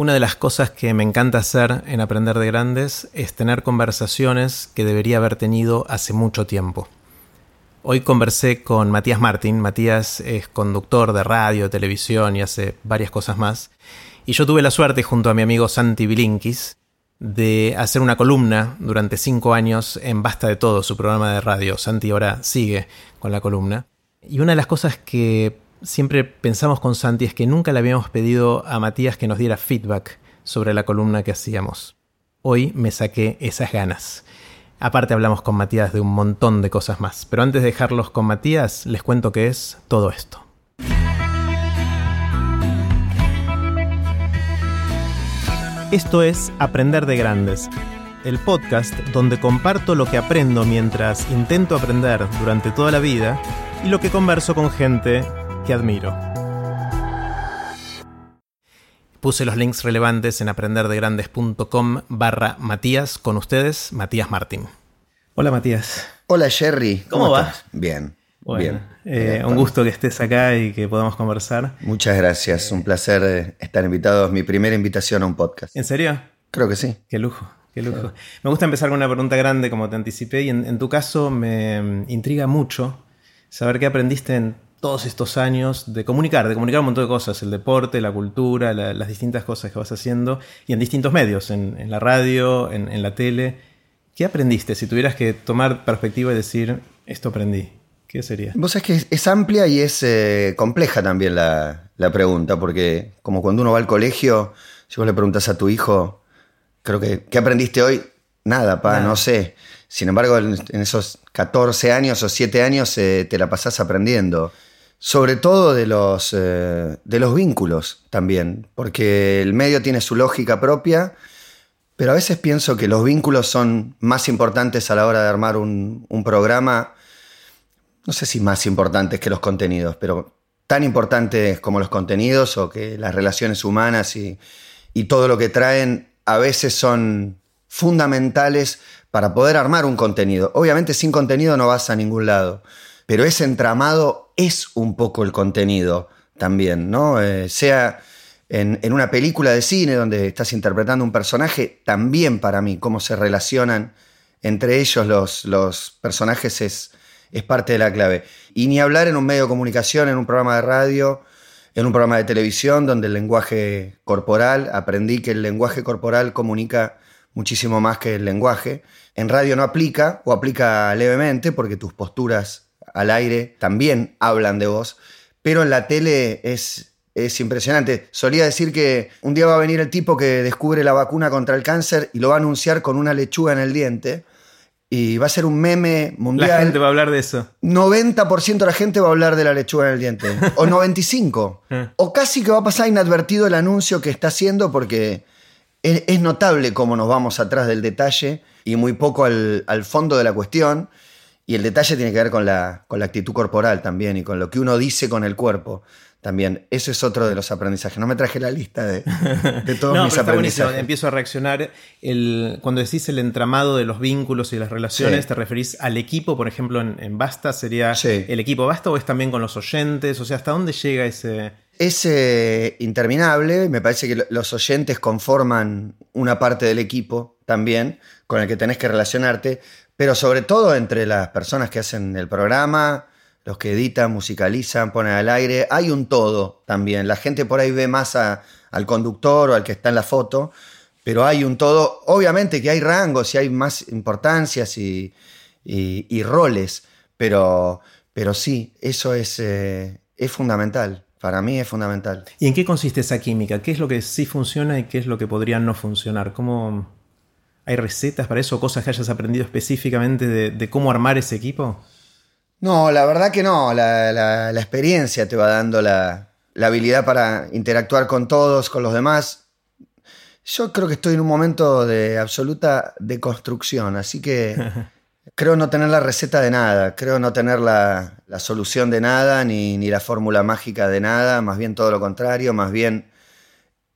Una de las cosas que me encanta hacer en Aprender de Grandes es tener conversaciones que debería haber tenido hace mucho tiempo. Hoy conversé con Matías Martín. Matías es conductor de radio, televisión y hace varias cosas más. Y yo tuve la suerte, junto a mi amigo Santi Bilinkis, de hacer una columna durante cinco años en Basta de Todo, su programa de radio. Santi ahora sigue con la columna. Y una de las cosas que siempre pensamos con Santi es que nunca le habíamos pedido a Matías que nos diera feedback sobre la columna que hacíamos. Hoy me saqué esas ganas. Aparte hablamos con Matías de un montón de cosas más, pero antes de dejarlos con Matías, les cuento qué es todo esto. Esto es Aprender de Grandes, el podcast donde comparto lo que aprendo mientras intento aprender durante toda la vida y lo que converso con gente que admiro. Puse los links relevantes en aprenderdegrandes.com barra Matías con ustedes, Matías Martín. Hola Matías. Hola Jerry. ¿Cómo, vas? Bien. bien. Eh, un gusto que estés acá y que podamos conversar. Muchas gracias. Un placer eh, estar invitado. Es mi primera invitación a un podcast. ¿En serio? Creo que sí. Qué lujo. Qué lujo. Me gusta empezar con una pregunta grande, como te anticipé, y en tu caso me intriga mucho saber qué aprendiste en todos estos años de comunicar, de comunicar un montón de cosas, el deporte, la cultura, las distintas cosas que vas haciendo y en distintos medios, en, la radio, en, la tele. ¿Qué aprendiste? Si tuvieras que tomar perspectiva y decir, esto aprendí, ¿qué sería? Vos sabés que es, amplia y es eh, compleja también la, pregunta, porque como cuando uno va al colegio, si vos le preguntas a tu hijo, creo que, ¿qué aprendiste hoy? Nada, pa, no sé. Sin embargo, en, esos 14 años o 7 años eh, te la pasás aprendiendo. Sobre todo de los, eh, de los vínculos también, porque el medio tiene su lógica propia, pero a veces pienso que los vínculos son más importantes a la hora de armar un, programa, no sé si más importantes que los contenidos, pero tan importantes como los contenidos o que las relaciones humanas y, y todo lo que traen a veces son fundamentales para poder armar un contenido. Obviamente sin contenido no vas a ningún lado pero ese entramado es un poco el contenido también, ¿no? Eh, sea en, una película de cine donde estás interpretando un personaje, también para mí cómo se relacionan entre ellos los, los personajes es, es parte de la clave. Y ni hablar en un medio de comunicación, en un programa de radio, en un programa de televisión donde el lenguaje corporal, aprendí que el lenguaje corporal comunica muchísimo más que el lenguaje. En radio no aplica o aplica levemente porque tus posturas al aire también hablan de vos, pero en la tele es, es impresionante. Solía decir que un día va a venir el tipo que descubre la vacuna contra el cáncer y lo va a anunciar con una lechuga en el diente. Y va a ser un meme mundial. La gente va a hablar de eso. 90% de la gente va a hablar de la lechuga en el diente. O 95%. Ah. o casi que va a pasar inadvertido el anuncio que está haciendo porque es, notable cómo nos vamos atrás del detalle y muy poco al, al fondo de la cuestión. Y el detalle tiene que ver con la, con la actitud corporal también y con lo que uno dice con el cuerpo también. Eso es otro de los aprendizajes. No me traje la lista de, de todos mis aprendizajes. Empiezo a reaccionar. El, cuando decís el entramado de los vínculos y las relaciones, ¿te referís al equipo? Por ejemplo, en, Basta sería el equipo Basta o es también con los oyentes? O sea, ¿hasta dónde llega ese...? Es eh, interminable. Me parece que los oyentes conforman una parte del equipo también con el que tenés que relacionarte pero sobre todo entre las personas que hacen el programa, los que editan, musicalizan, ponen al aire, hay un todo también. La gente por ahí ve más al conductor o al que está en la foto, pero hay un todo. Obviamente que hay rangos y hay más importancias y, roles, pero, pero sí, eso es, eh, es fundamental. Para mí es fundamental. ¿Y en qué consiste esa química? ¿Qué es lo que sí funciona y qué es lo que podría no funcionar? ¿Cómo, ¿Hay recetas para eso? ¿Cosas que hayas aprendido específicamente de, cómo armar ese equipo? No, la verdad que no. La, experiencia te va dando la, habilidad para interactuar con todos, con los demás. Yo creo que estoy en un momento de absoluta deconstrucción, así que creo no tener la receta de nada, creo no tener la, solución de nada, ni, ni la fórmula mágica de nada, más bien todo lo contrario, más bien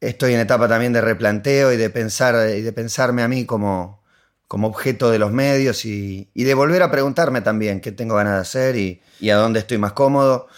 estoy en etapa también de replanteo y de pensar y de pensarme a mí como, como objeto de los medios y, de volver a preguntarme también qué tengo ganas de hacer y, a dónde estoy más cómodo.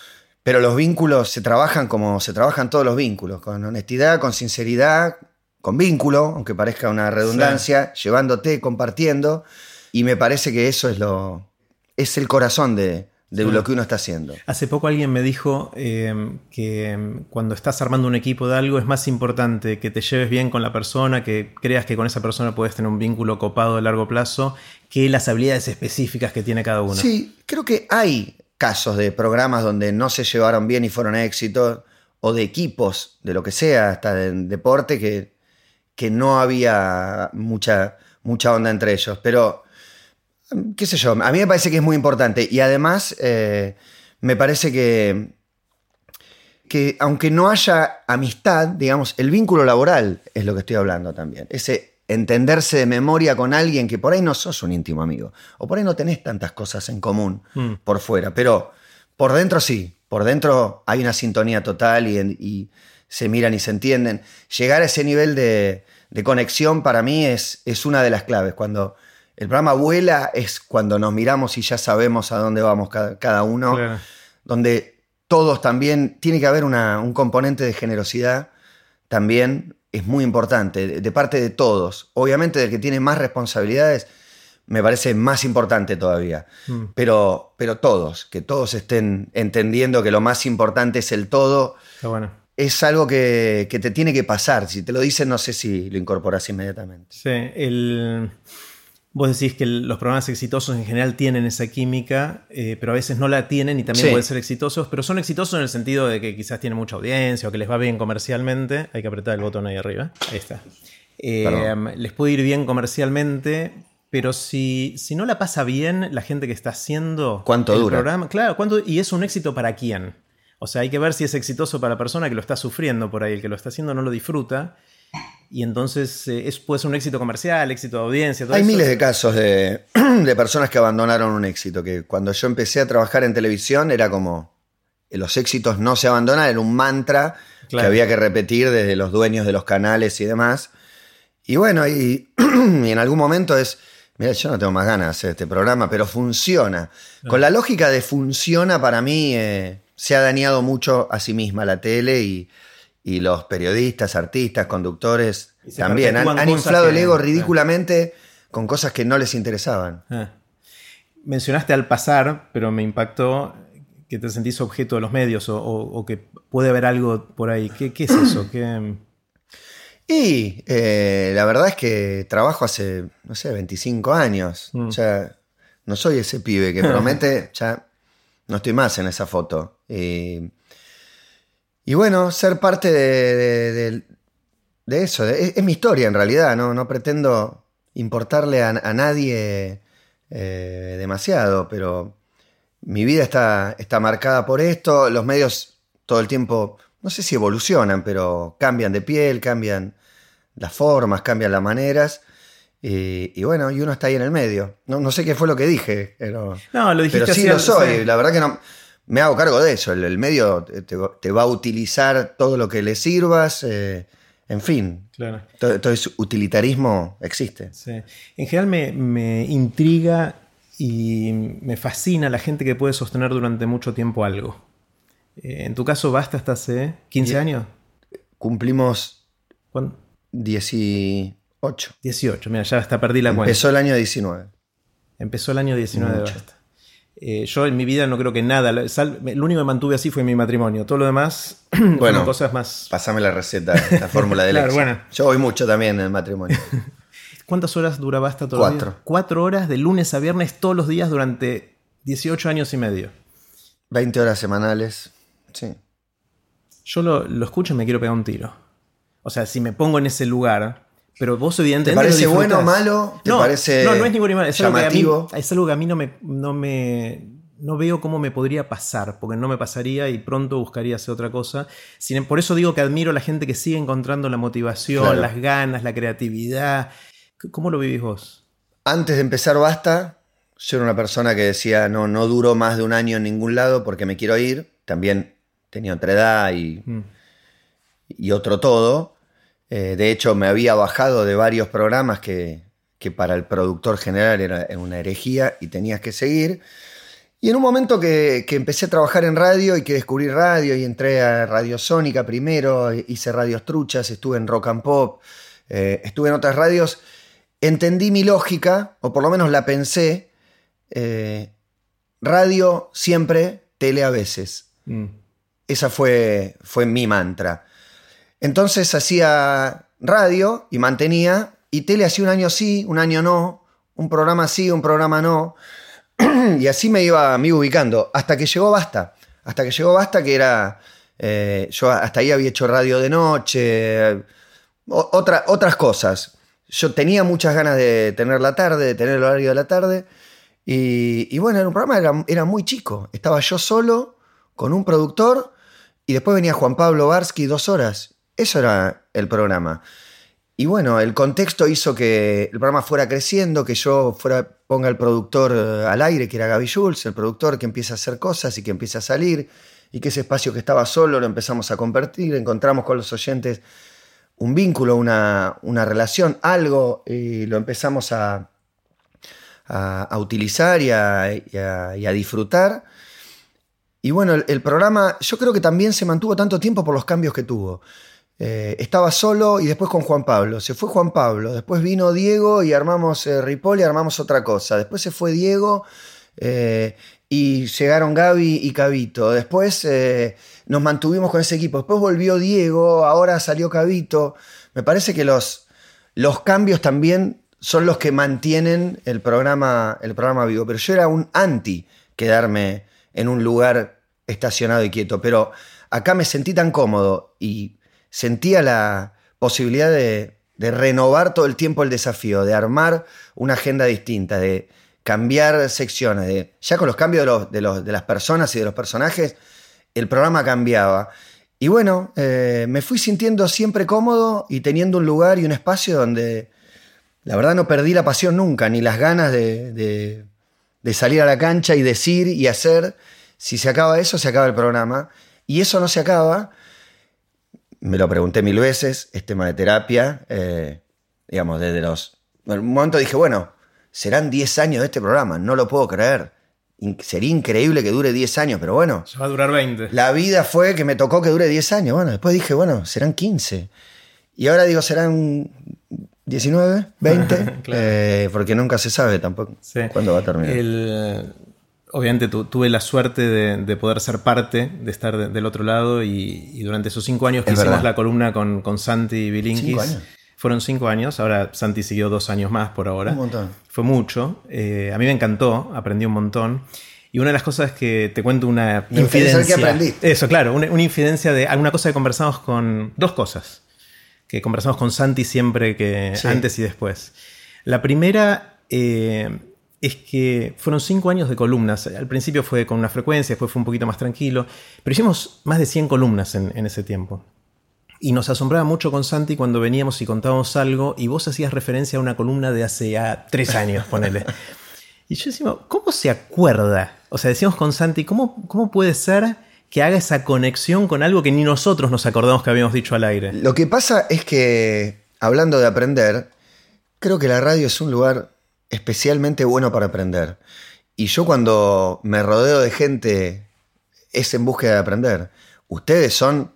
Pero los vínculos se trabajan como se trabajan todos los vínculos, con honestidad, con sinceridad, con vínculo, aunque parezca una redundancia, llevándote, compartiendo. Y me parece que eso es lo. es el corazón de, de lo que uno está haciendo. Hace poco alguien me dijo eh, que cuando estás armando un equipo de algo es más importante que te lleves bien con la persona, que creas que con esa persona puedes tener un vínculo copado a largo plazo, que las habilidades específicas que tiene cada uno. Sí, creo que hay casos de programas donde no se llevaron bien y fueron éxitos, o de equipos, de lo que sea, hasta de deporte, que, que no había mucha, mucha onda entre ellos. Pero qué sé yo, a mí me parece que es muy importante y además eh, me parece que, que aunque no haya amistad, digamos, el vínculo laboral es lo que estoy hablando también. Ese entenderse de memoria con alguien que por ahí no sos un íntimo amigo o por ahí no tenés tantas cosas en común mm. por fuera, pero por dentro sí, por dentro hay una sintonía total y, se miran y se entienden. Llegar a ese nivel de, conexión para mí es, es una de las claves. Cuando el programa vuela es cuando nos miramos y ya sabemos a dónde vamos cada, uno, donde todos también, tiene que haber un componente de generosidad también, es muy importante, de, parte de todos. Obviamente del que tiene más responsabilidades, me parece más importante todavía. Mm. Pero, pero todos, que todos estén entendiendo que lo más importante es el todo. Es algo que, que, te tiene que pasar. Si te lo dicen, no sé si lo incorporas inmediatamente. Sí, el, Vos decís que los programas exitosos en general tienen esa química, eh, pero a veces no la tienen y también pueden ser exitosos, pero son exitosos en el sentido de que quizás tienen mucha audiencia o que les va bien comercialmente. Hay que apretar el botón ahí arriba. Ahí está. Eh, les puede ir bien comercialmente, pero si, si no la pasa bien la gente que está haciendo ¿Cuánto el dura? programa, claro, ¿cuánto, y es un éxito para quién. O sea, hay que ver si es exitoso para la persona que lo está sufriendo por ahí, el que lo está haciendo no lo disfruta y entonces eh, es, puede ser un éxito comercial, éxito de audiencia. Hay miles de casos de, de, personas que abandonaron un éxito, que cuando yo empecé a trabajar en televisión era como, los éxitos no se abandonan, era un mantra que había que repetir desde los dueños de los canales y demás. Y bueno, y, en algún momento es, mira, yo no tengo más ganas de hacer este programa, pero funciona. Con la lógica de funciona, para mí eh, se ha dañado mucho a sí misma la tele y y los periodistas, artistas, conductores también han, inflado el ego ridículamente con cosas que no les interesaban. Ah. Mencionaste al pasar, pero me impactó que te sentís objeto de los medios o, que puede haber algo por ahí. ¿Qué, es eso? Y eh, la verdad es que trabajo hace, no sé, 25 años. Mm. Ya no soy ese pibe que promete, ya no estoy más en esa foto. Y y bueno, ser parte de, eso, es, mi historia en realidad, no, no pretendo importarle a, nadie eh, demasiado, pero mi vida está, está marcada por esto, los medios todo el tiempo, no sé si evolucionan, pero cambian de piel, cambian las formas, cambian las maneras. Y, bueno, y uno está ahí en el medio. No, no sé qué fue lo que dije, pero, no, lo dijiste pero sí lo soy. La verdad que no, me hago cargo de eso. El, medio te, va a utilizar todo lo que le sirvas. Eh, en fin, claro. todo, ese utilitarismo existe. En general me, intriga y me fascina la gente que puede sostener durante mucho tiempo algo. Eh, en tu caso, basta hasta hace 15 años. Cumplimos ¿Cuándo? 18. 18, mira, ya hasta perdí la cuenta. Empezó el año 19. Empezó el año 19 de basta. Eh, yo en mi vida no creo que nada. lo único que mantuve así fue mi matrimonio. Todo lo demás, bueno, cosas más. Pásame la receta, la fórmula del claro, Yo voy mucho también en el matrimonio. ¿Cuántas horas duraba hasta todo Cuatro. Cuatro horas de lunes a viernes todos los días durante 18 años y medio. 20 horas semanales. Sí. Yo lo, lo escucho y me quiero pegar un tiro. O sea, si me pongo en ese lugar, pero vos evidentemente. ¿Te parece bueno o malo? ¿Te no, parece no, no es ni bueno ni malo. Es llamativo? Algo es algo que a mí no me, no me. No veo cómo me podría pasar, porque no me pasaría y pronto buscaría hacer otra cosa. Sin, por eso digo que admiro a la gente que sigue encontrando la motivación, las ganas, la creatividad. ¿Cómo lo vivís vos? Antes de empezar Basta, yo era una persona que decía, no, no duro más de un año en ningún lado porque me quiero ir. También tenía otra edad y, mm. y otro todo. Eh, de hecho, me había bajado de varios programas que, para el productor general era una herejía y tenías que seguir. Y en un momento que, empecé a trabajar en radio y que descubrí radio y entré a Radio Sónica primero, hice radios truchas, estuve en Rock and Pop, eh, estuve en otras radios, entendí mi lógica, o por lo menos la pensé, eh, radio siempre, tele a veces. Mm. Esa fue, fue mi mantra. Entonces hacía radio y mantenía, y tele hacía un año sí, un año no, un programa sí, un programa no. y así me iba, me ubicando, hasta que llegó Basta. Hasta que llegó Basta, que era. Eh, yo hasta ahí había hecho radio de noche, otras cosas. Yo tenía muchas ganas de tener la tarde, de tener el horario de la tarde. Y, bueno, era un programa era, era, muy chico. Estaba yo solo, con un productor, y después venía Juan Pablo Barsky dos horas. Eso era el programa. Y bueno, el contexto hizo que el programa fuera creciendo, que yo fuera, ponga el productor eh, al aire, que era Gaby Jules, el productor que empieza a hacer cosas y que empieza a salir, y que ese espacio que estaba solo lo empezamos a convertir, encontramos con los oyentes un vínculo, una, relación, algo, y lo empezamos a, a, utilizar y a, disfrutar. Y bueno, el programa yo creo que también se mantuvo tanto tiempo por los cambios que tuvo. Eh, estaba solo y después con Juan Pablo. Se fue Juan Pablo, después vino Diego y armamos eh, Ripoll y armamos otra cosa. Después se fue Diego eh, y llegaron Gaby y Cabito. Después nos mantuvimos con ese equipo. Después volvió Diego, ahora salió Cabito. Me parece que los, los cambios también son los que mantienen el programa, el programa vivo. Pero yo era un anti quedarme en un lugar estacionado y quieto. Pero acá me sentí tan cómodo y sentía la posibilidad de, renovar todo el tiempo el desafío, de armar una agenda distinta, de cambiar secciones, ya con los cambios de, las personas y de los personajes, el programa cambiaba. Y bueno, eh, me fui sintiendo siempre cómodo y teniendo un lugar y un espacio donde la verdad no perdí la pasión nunca, ni las ganas de, de salir a la cancha y decir y hacer. Si se acaba eso, se acaba el programa. Y eso no se acaba me lo pregunté mil veces, es tema de terapia, eh, digamos, desde los... En un momento dije, bueno, serán 10 años de este programa, no lo puedo creer. sería increíble que dure 10 años, pero bueno. Se va a durar 20. La vida fue que me tocó que dure 10 años. Bueno, después dije, bueno, serán 15. Y ahora digo, serán 19, 20, eh, porque nunca se sabe tampoco cuándo va a terminar. El, obviamente tuve la suerte de, poder ser parte, de estar del otro lado y, durante esos cinco años que hicimos la columna con, con Santi Bilinkis. Fueron cinco años, ahora Santi siguió dos años más por ahora. Un montón. Fue mucho. Eh, a mí me encantó, aprendí un montón. Y una de las cosas que te cuento una infidencia. que aprendiste. Eso, claro, una, infidencia de alguna cosa que conversamos con. Dos cosas. Que conversamos con Santi siempre que. antes y después. La primera. Eh, es que fueron cinco años de columnas. Al principio fue con una frecuencia, después fue un poquito más tranquilo, pero hicimos más de 100 columnas en, ese tiempo. Y nos asombraba mucho con Santi cuando veníamos y contábamos algo y vos hacías referencia a una columna de hace ya tres años, ponele. y yo decía, ¿cómo se acuerda? O sea, decíamos con Santi, ¿cómo, ¿cómo puede ser que haga esa conexión con algo que ni nosotros nos acordamos que habíamos dicho al aire? Lo que pasa es que, hablando de aprender, creo que la radio es un lugar especialmente bueno para aprender. Y yo cuando me rodeo de gente es en búsqueda de aprender. Ustedes son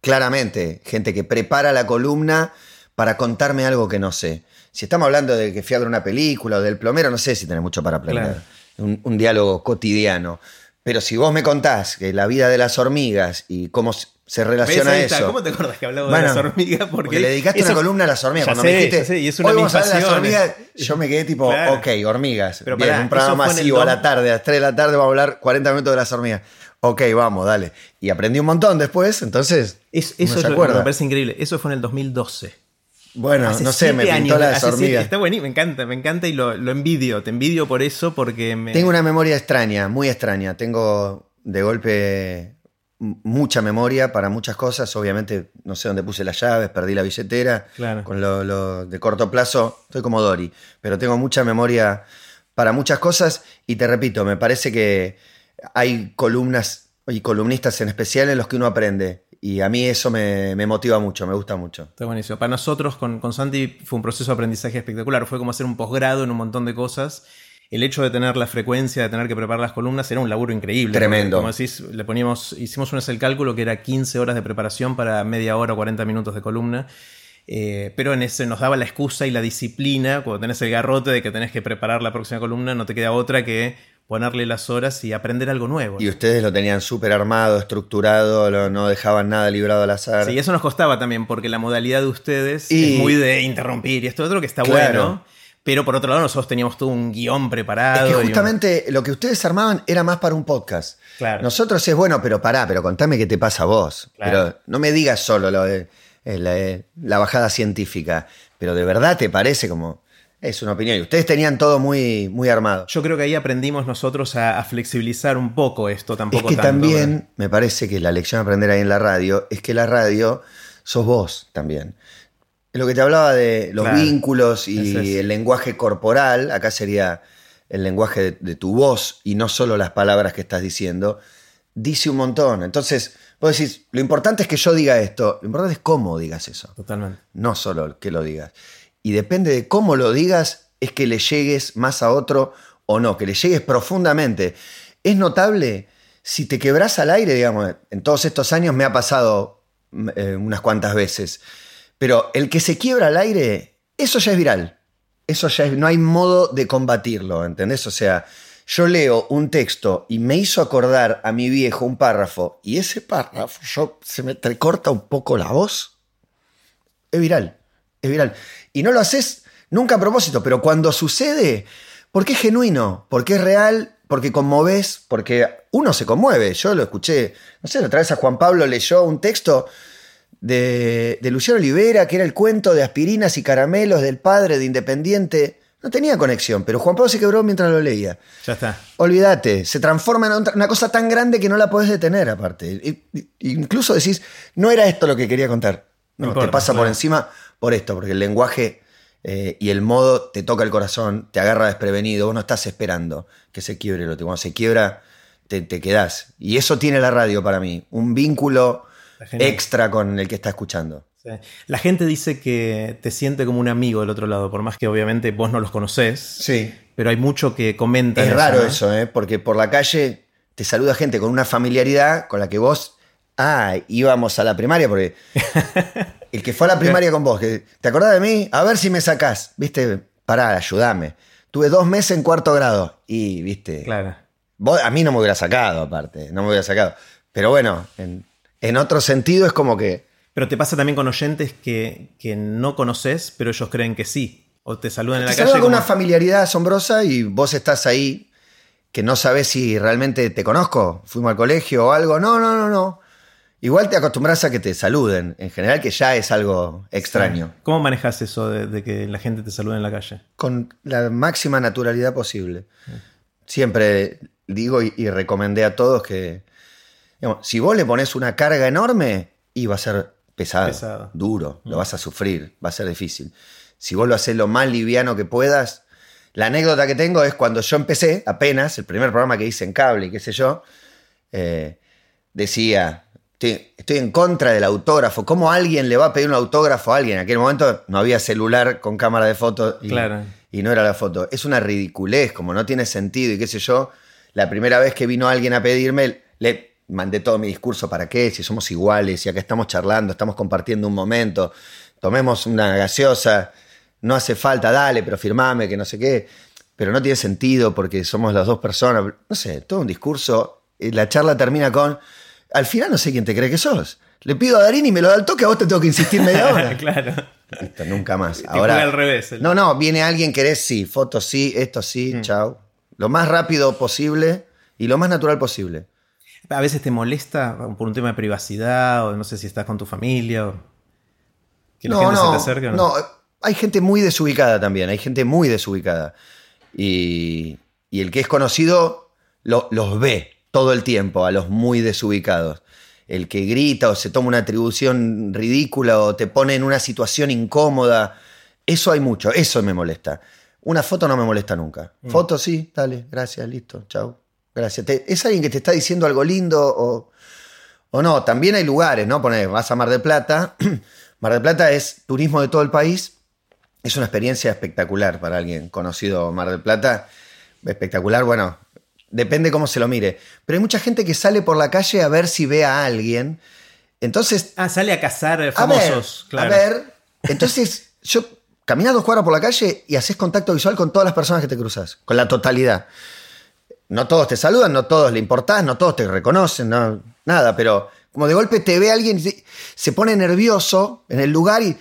claramente gente que prepara la columna para contarme algo que no sé. Si estamos hablando de que fui a ver una película o del plomero, no sé si tenés mucho para aprender. un, diálogo cotidiano. Pero si vos me contás que la vida de las hormigas y cómo se relaciona eso. ¿Cómo te acuerdas que hablaba de las hormigas? Porque, le dedicaste una columna a las hormigas. Cuando me dijiste, y es una hoy vamos a las hormigas, yo me quedé tipo, ok, hormigas. Pero Bien, un programa masivo a la tarde, a las 3 de la tarde vamos a hablar 40 minutos de las hormigas. Ok, vamos, dale. Y aprendí un montón después, entonces. eso me parece increíble. Eso fue en el 2012. Bueno, no sé, me pintó las hormigas. está buenísimo, me encanta, me encanta y lo, lo, envidio. Te envidio por eso porque me... Tengo una memoria extraña, muy extraña. Tengo de golpe mucha memoria para muchas cosas. Obviamente, no sé dónde puse las llaves, perdí la billetera. Con lo, de corto plazo, estoy como Dori. Pero tengo mucha memoria para muchas cosas. Y te repito, me parece que hay columnas y columnistas en especial en los que uno aprende. Y a mí eso me, motiva mucho, me gusta mucho. Está buenísimo. Para nosotros, con, con Santi, fue un proceso de aprendizaje espectacular. Fue como hacer un posgrado en un montón de cosas el hecho de tener la frecuencia, de tener que preparar las columnas, era un laburo increíble. Tremendo. como decís, le poníamos, hicimos un el cálculo que era 15 horas de preparación para media hora o 40 minutos de columna. Eh, pero en ese nos daba la excusa y la disciplina, cuando tenés el garrote de que tenés que preparar la próxima columna, no te queda otra que ponerle las horas y aprender algo nuevo. Y ustedes lo tenían súper armado, estructurado, lo- no dejaban nada librado al azar. Sí, eso nos costaba también, porque la modalidad de ustedes Y- es muy de interrumpir y esto otro que está Claro. bueno. Pero por otro lado, nosotros teníamos todo un guion preparado. Es que un- justamente lo que ustedes armaban era más para un podcast. Claro. Nosotros es bueno, pero pará, pero contame qué te pasa a vos. Claro. Pero no me digas solo lo de eh, la, la bajada científica. Pero de verdad te parece como. Es una opinión. Y ustedes tenían todo muy, muy armado. Yo creo que ahí aprendimos nosotros a, a flexibilizar un poco esto Es tampoco. que tanto, también me parece que la lección a aprender ahí en la radio es que la radio sos vos también. Lo que te hablaba de los Claro. vínculos y es. el lenguaje corporal, acá sería el lenguaje de, de tu voz y no solo las palabras que estás diciendo, dice un montón. Entonces, vos decís, lo importante es que yo diga esto, lo importante es cómo digas eso, Totalmente. no solo que lo digas. Y depende de cómo lo digas, es que le llegues más a otro o no, que le llegues profundamente. Es notable, si te quebras al aire, digamos, en todos estos años me ha pasado mm, eh, unas cuantas veces, pero el que se quiebra al aire, eso ya es viral. Eso ya es, no hay modo de combatirlo, ¿entendés? O sea, yo leo un texto y me hizo acordar a mi viejo un párrafo, y ese párrafo, yo, se me corta un poco la voz, es viral, es viral. Y no lo haces nunca a propósito, pero cuando sucede, porque es genuino, porque es real, porque conmoves, porque uno se conmueve. Yo lo escuché, no sé, otra vez a Juan Pablo leyó un texto de, de Luciano Olivera, que era el cuento de aspirinas y caramelos del padre de Independiente. No tenía conexión, pero Juan Pablo se quebró mientras lo leía. Ya está. Olvídate, se transforma en una cosa tan grande que no la podés detener aparte. Incluso decís, no era esto lo que quería contar. No, No importa, te pasa por encima por esto, porque el lenguaje eh, y el modo te toca el corazón, te agarra desprevenido, vos no estás esperando que se quiebre el otro. Cuando se quiebra, te, te quedás. Y eso tiene la radio para mí, un vínculo. Extra con el que está escuchando. Sí. La gente dice que te siente como un amigo del otro lado, por más que obviamente vos no los conocés. Sí. Pero hay mucho que comentan. Es raro eso, ¿eh? porque por la calle te saluda gente con una familiaridad con la que vos, ah, íbamos a la primaria, porque el que fue a la primaria con vos, que, ¿te acordás de mí? A ver si me sacás, viste, pará, ayúdame. Tuve dos meses en cuarto grado y, viste, Claro. vos, a mí no me hubiera sacado, aparte, no me hubiera sacado. Pero bueno, en, en otro sentido es como que, Pero te pasa también con oyentes que, que no conoces, pero ellos creen que sí. O te saludan en te la calle. con como- una familiaridad asombrosa y vos estás ahí que no sabes si realmente te conozco, fuimos al colegio o algo. No, no, no, no. Igual te acostumbras a que te saluden, en general, que ya es algo extraño. ¿Cómo manejas eso de, de que la gente te salude en la calle? Con la máxima naturalidad posible. Siempre digo y, y recomendé a todos que, digamos, si vos le pones una carga enorme, y va a ser pesado, Pesado. duro, lo vas a sufrir, va a ser difícil. Si vos lo haces lo más liviano que puedas, la anécdota que tengo es cuando yo empecé, apenas, el primer programa que hice en cable y qué sé yo, eh, decía, estoy, estoy en contra del autógrafo. ¿Cómo alguien le va a pedir un autógrafo a alguien? En aquel momento no había celular con cámara de foto y, Claro. y no era la foto. Es una ridiculez, como no tiene sentido y qué sé yo. La primera vez que vino alguien a pedirme, le mandé todo mi discurso para qué, si somos iguales, si acá estamos charlando, estamos compartiendo un momento, tomemos una gaseosa, no hace falta, dale, pero firmame, que no sé qué. Pero no tiene sentido porque somos las dos personas. No sé, todo un discurso. La charla termina con, al final no sé quién te cree que sos. Le pido a Darín y me lo da al toque, a vos te tengo que insistir media hora. claro. Listo, nunca más. Te Ahora, al revés. el- no, no, viene alguien, querés, sí, fotos sí, esto sí, Mm. chao. Lo más rápido posible y lo más natural posible. A veces te molesta por un tema de privacidad o no sé si estás con tu familia o que la no, gente no, se te acerque. o no, hay gente muy desubicada también, hay gente muy desubicada. Y, y el que es conocido lo- los ve todo el tiempo, a los muy desubicados. El que grita o se toma una atribución ridícula o te pone en una situación incómoda, eso hay mucho, eso me molesta. Una foto no me molesta nunca. Mm. Foto sí, dale, gracias, listo, chao. Gracias. Es alguien que te está diciendo algo lindo o, o no. También hay lugares, ¿no? Poner, vas a Mar del Plata. Mar del Plata es turismo de todo el país. Es una experiencia espectacular para alguien conocido Mar del Plata. Espectacular, bueno, depende cómo se lo mire. Pero hay mucha gente que sale por la calle a ver si ve a alguien. Entonces, Ah, sale a cazar eh, a ver, famosos. claro. a ver, Entonces, yo caminás dos cuadras por la calle y haces contacto visual con todas las personas que te cruzas, con la totalidad. No todos te saludan, no todos le importás, no todos te reconocen, no, nada, pero como de golpe te ve alguien y se pone nervioso en el lugar y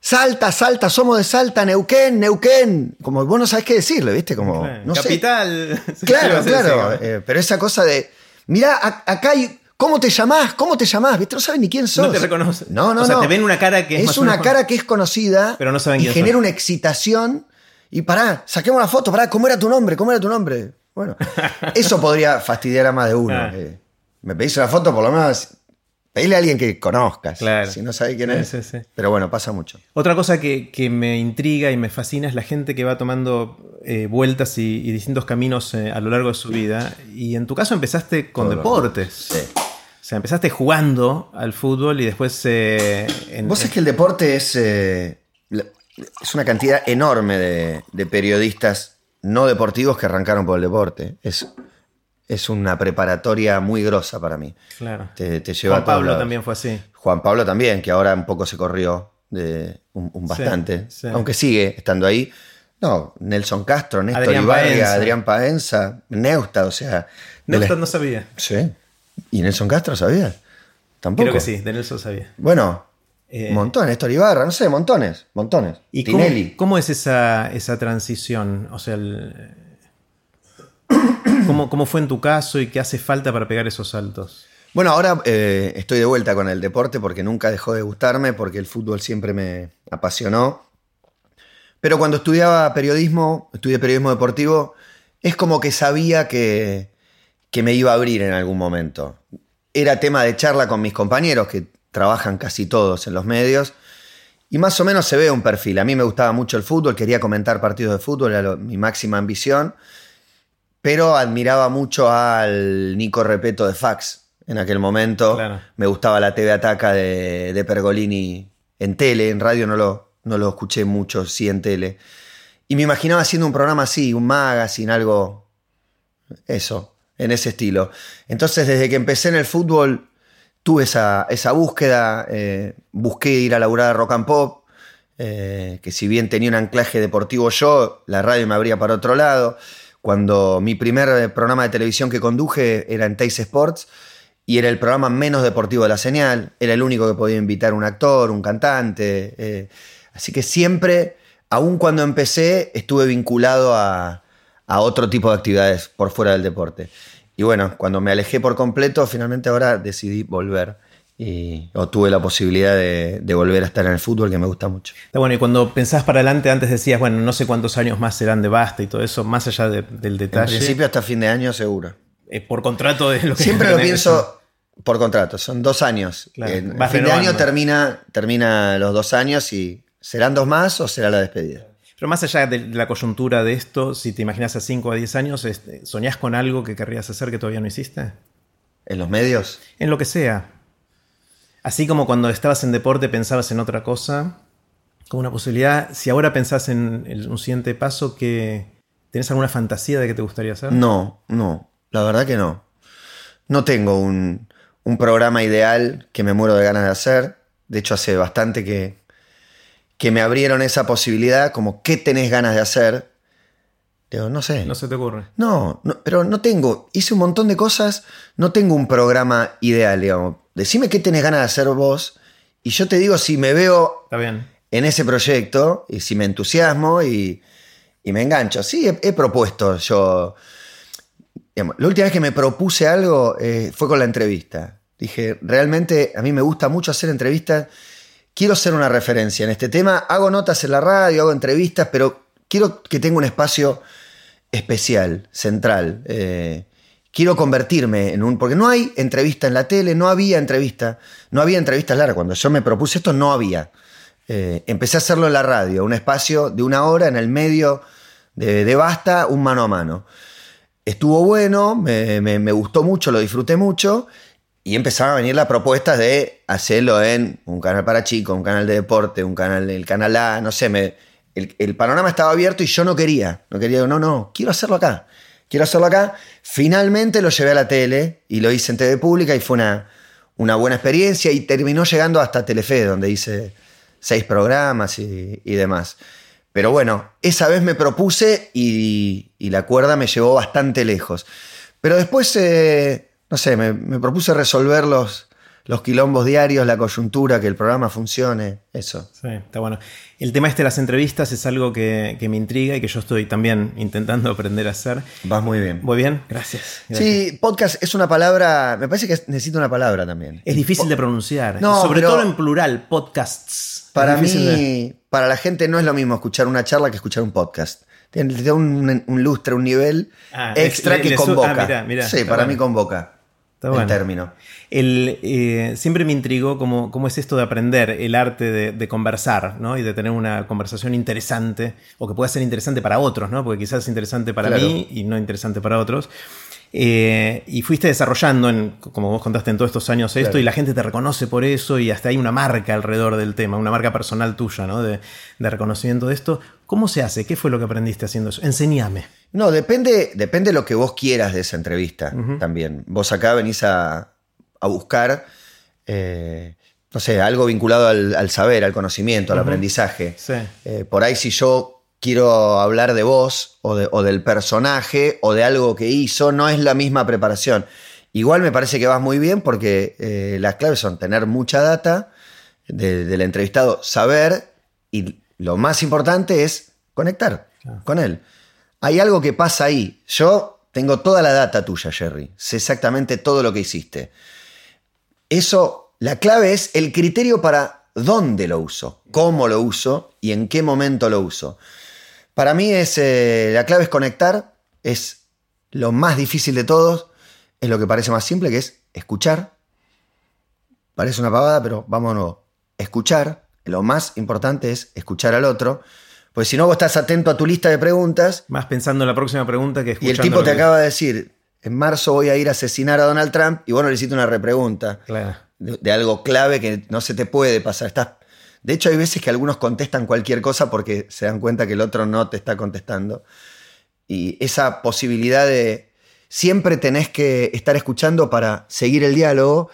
salta, salta, somos de Salta, Neuquén, Neuquén. Como vos no sabés qué decirle, ¿viste? Como, no Capital. Claro, claro. Eh, pero esa cosa de, mirá, acá hay ¿Cómo te llamás? ¿Cómo te llamás? ¿Viste? No saben ni quién sos. No te reconocen. No, no, o sea, no. te ven una cara que es. Es una cara que es conocida. Pero no saben quién Y genera una excitación. Y pará, saquemos la foto, pará, ¿cómo era tu nombre? ¿Cómo era tu nombre? Bueno, eso podría fastidiar a más de uno. Ah. Eh, me pedís una foto, por lo menos. Pedile a alguien que conozcas. Claro. Si no sabés quién Sí, es. sí, sí. Pero bueno, pasa mucho. Otra cosa que, que me intriga y me fascina es la gente que va tomando eh, vueltas y, y distintos caminos eh, a lo largo de su vida. Y en tu caso empezaste con Todo deportes. Sí. O sea, empezaste jugando al fútbol y después. eh, en- Vos sabés que el deporte es, es una cantidad enorme de, de periodistas no deportivos que arrancaron por el deporte. Es, es una preparatoria muy grosa para mí. Claro. Te, te lleva Juan a Pablo lados. también fue así. Juan Pablo también, que ahora un poco se corrió de un, un bastante, sí. aunque sigue estando ahí. No, Nelson Castro, Néstor Adrián Ibarria, Paenza. Adrián Paenza, Neusta, o sea. La- no sabía. Sí. ¿Y Nelson Castro sabía? Tampoco. Creo que sí, de Nelson sabía. Bueno, Eh, montones, Néstor Ibarra, no sé, montones, montones. ¿Y cómo, Tinelli. cómo es esa, esa transición? O sea, el- ¿cómo, ¿cómo fue en tu caso y qué hace falta para pegar esos saltos? Bueno, ahora eh, estoy de vuelta con el deporte porque nunca dejó de gustarme, porque el fútbol siempre me apasionó. Pero cuando estudiaba periodismo, estudié periodismo deportivo, es como que sabía que, que me iba a abrir en algún momento. Era tema de charla con mis compañeros, que trabajan casi todos en los medios, y más o menos se ve un perfil. A mí me gustaba mucho el fútbol, quería comentar partidos de fútbol, era lo- mi máxima ambición, pero admiraba mucho al Nico Repeto de Fax en aquel momento. Claro. Me gustaba la TV Ataca de, de Pergolini en tele, en radio no lo, no lo escuché mucho, sí en tele. Y me imaginaba haciendo un programa así, un magazine, algo. Eso, en ese estilo. Entonces, desde que empecé en el fútbol, tuve esa, búsqueda. eh, busqué ir a laburar a Rock and Pop, eh, que si bien tenía un anclaje deportivo yo, la radio me abría para otro lado. Cuando mi primer programa de televisión que conduje era en Teis Sports y era el programa menos deportivo de la señal. Era el único que podía invitar un actor, un cantante. eh, así que siempre, aun cuando empecé, estuve vinculado a otro tipo de actividades por fuera del deporte. Y bueno, cuando me alejé por completo, finalmente ahora decidí volver. Y o tuve la posibilidad de, de volver a estar en el fútbol, que me gusta mucho. Bueno, y cuando pensás para adelante, antes decías, bueno, no sé cuántos años más serán de basta y todo eso, más allá de- del En detalle. principio hasta fin de año seguro. eh, por contrato de lo que Siempre lo pienso por contrato, son dos años. Claro, En vas fin de renovando. año termina, termina los dos años y serán dos más o será la despedida. Pero más allá de la coyuntura de esto, si te imaginas a 5 o a 10 años, ¿soñás con algo que querrías hacer que todavía no hiciste? En los medios, En lo que sea. Así como cuando estabas en deporte pensabas en otra cosa, como una posibilidad, si ahora pensás en el- un siguiente paso, que ¿tenés alguna fantasía de qué te gustaría hacer? no, no, la verdad que no. No tengo un, un programa ideal que me muero de ganas de hacer. De hecho, hace bastante que, que me abrieron esa posibilidad, como ¿qué tenés ganas de hacer? Digo, no sé. No se te ocurre. No, no, pero no tengo. Hice un montón de cosas, no tengo un programa ideal, digamos. Decime qué tenés ganas de hacer vos y yo te digo si me veo Está bien. en ese proyecto y si me entusiasmo y, y me engancho. Sí, he, he propuesto yo. digamos, la última vez que me propuse algo eh, fue con la entrevista. Dije, realmente a mí me gusta mucho hacer entrevistas. Quiero ser una referencia en este tema. Hago notas en la radio, hago entrevistas, pero quiero que tenga un espacio especial, central. Eh, quiero convertirme en un. Porque no hay entrevista en la tele, no había entrevista, no había entrevistas largas. Cuando yo me propuse esto, no había. Eh, empecé a hacerlo en la radio, un espacio de una hora en el medio de, de Basta, un mano a mano. Estuvo bueno, me, me- me gustó mucho, lo disfruté mucho. Y empezaron a venir las propuestas de hacerlo en un canal para chicos, un canal de deporte, un canal, el canal A, no sé, me, el, panorama estaba abierto y yo no quería. No quería, no, no, quiero hacerlo acá. Quiero hacerlo acá. Finalmente lo llevé a la tele y lo hice en TV Pública y fue una, una buena experiencia y terminó llegando hasta Telefe, donde hice seis programas y, demás. Pero bueno, esa vez me propuse y, la cuerda me llevó bastante lejos. Pero después, eh, no sé, me, me propuse resolver los, los quilombos diarios, la coyuntura, que el programa funcione, eso. Sí, está bueno. El tema este de las entrevistas es algo que, me intriga y que yo estoy también intentando aprender a hacer. Vas muy bien. Muy bien, gracias. Sí, podcast es una palabra, me parece que necesita una palabra también. Es difícil de pronunciar, no, sobre todo en plural, podcasts. Para mí, para la gente no es lo mismo escuchar una charla que escuchar un podcast. Tiene un, un lustre, un nivel ah, extra que convoca. Ah, sí, para mí convoca el término. Eh, siempre me intrigó cómo, cómo, es esto de aprender el arte de, conversar ¿no? y de tener una conversación interesante o que pueda ser interesante para otros, ¿no? porque quizás es interesante para mí y no interesante para otros. Eh, y fuiste desarrollando, en, como vos contaste, en todos estos años esto, y la gente te reconoce por eso, y hasta hay una marca alrededor del tema, una marca personal tuya, ¿no? De, reconocimiento de esto. ¿Cómo se hace? ¿Qué fue lo que aprendiste haciendo eso? Enseñame. No, depende, depende de lo que vos quieras de esa entrevista también. Vos acá venís a, buscar, eh, no sé, algo vinculado al, saber, al conocimiento, al aprendizaje. Eh, por ahí si yo quiero hablar de vos o, del personaje o de algo que hizo, no es la misma preparación. Igual me parece que vas muy bien porque eh, las claves son tener mucha data del entrevistado, saber y lo más importante es conectar con él. Hay algo que pasa ahí. Yo tengo toda la data tuya, Jerry. Sé exactamente todo lo que hiciste. Eso, la clave es el criterio para dónde lo uso, cómo lo uso y en qué momento lo uso. Para mí es, eh, la clave es conectar, es lo más difícil de todos, es lo que parece más simple, que es escuchar. Parece una pavada, pero vámonos. Escuchar, lo más importante es escuchar al otro. Pues si no, vos estás atento a tu lista de preguntas. Más pensando en la próxima pregunta que escuchando. Y el tipo te acaba de decir, en marzo voy a ir a asesinar a Donald Trump y vos no le hiciste una repregunta. Claro. De, de, algo clave que no se te puede pasar. Estás de hecho, hay veces que algunos contestan cualquier cosa porque se dan cuenta que el otro no te está contestando. Y esa posibilidad de siempre tenés que estar escuchando para seguir el diálogo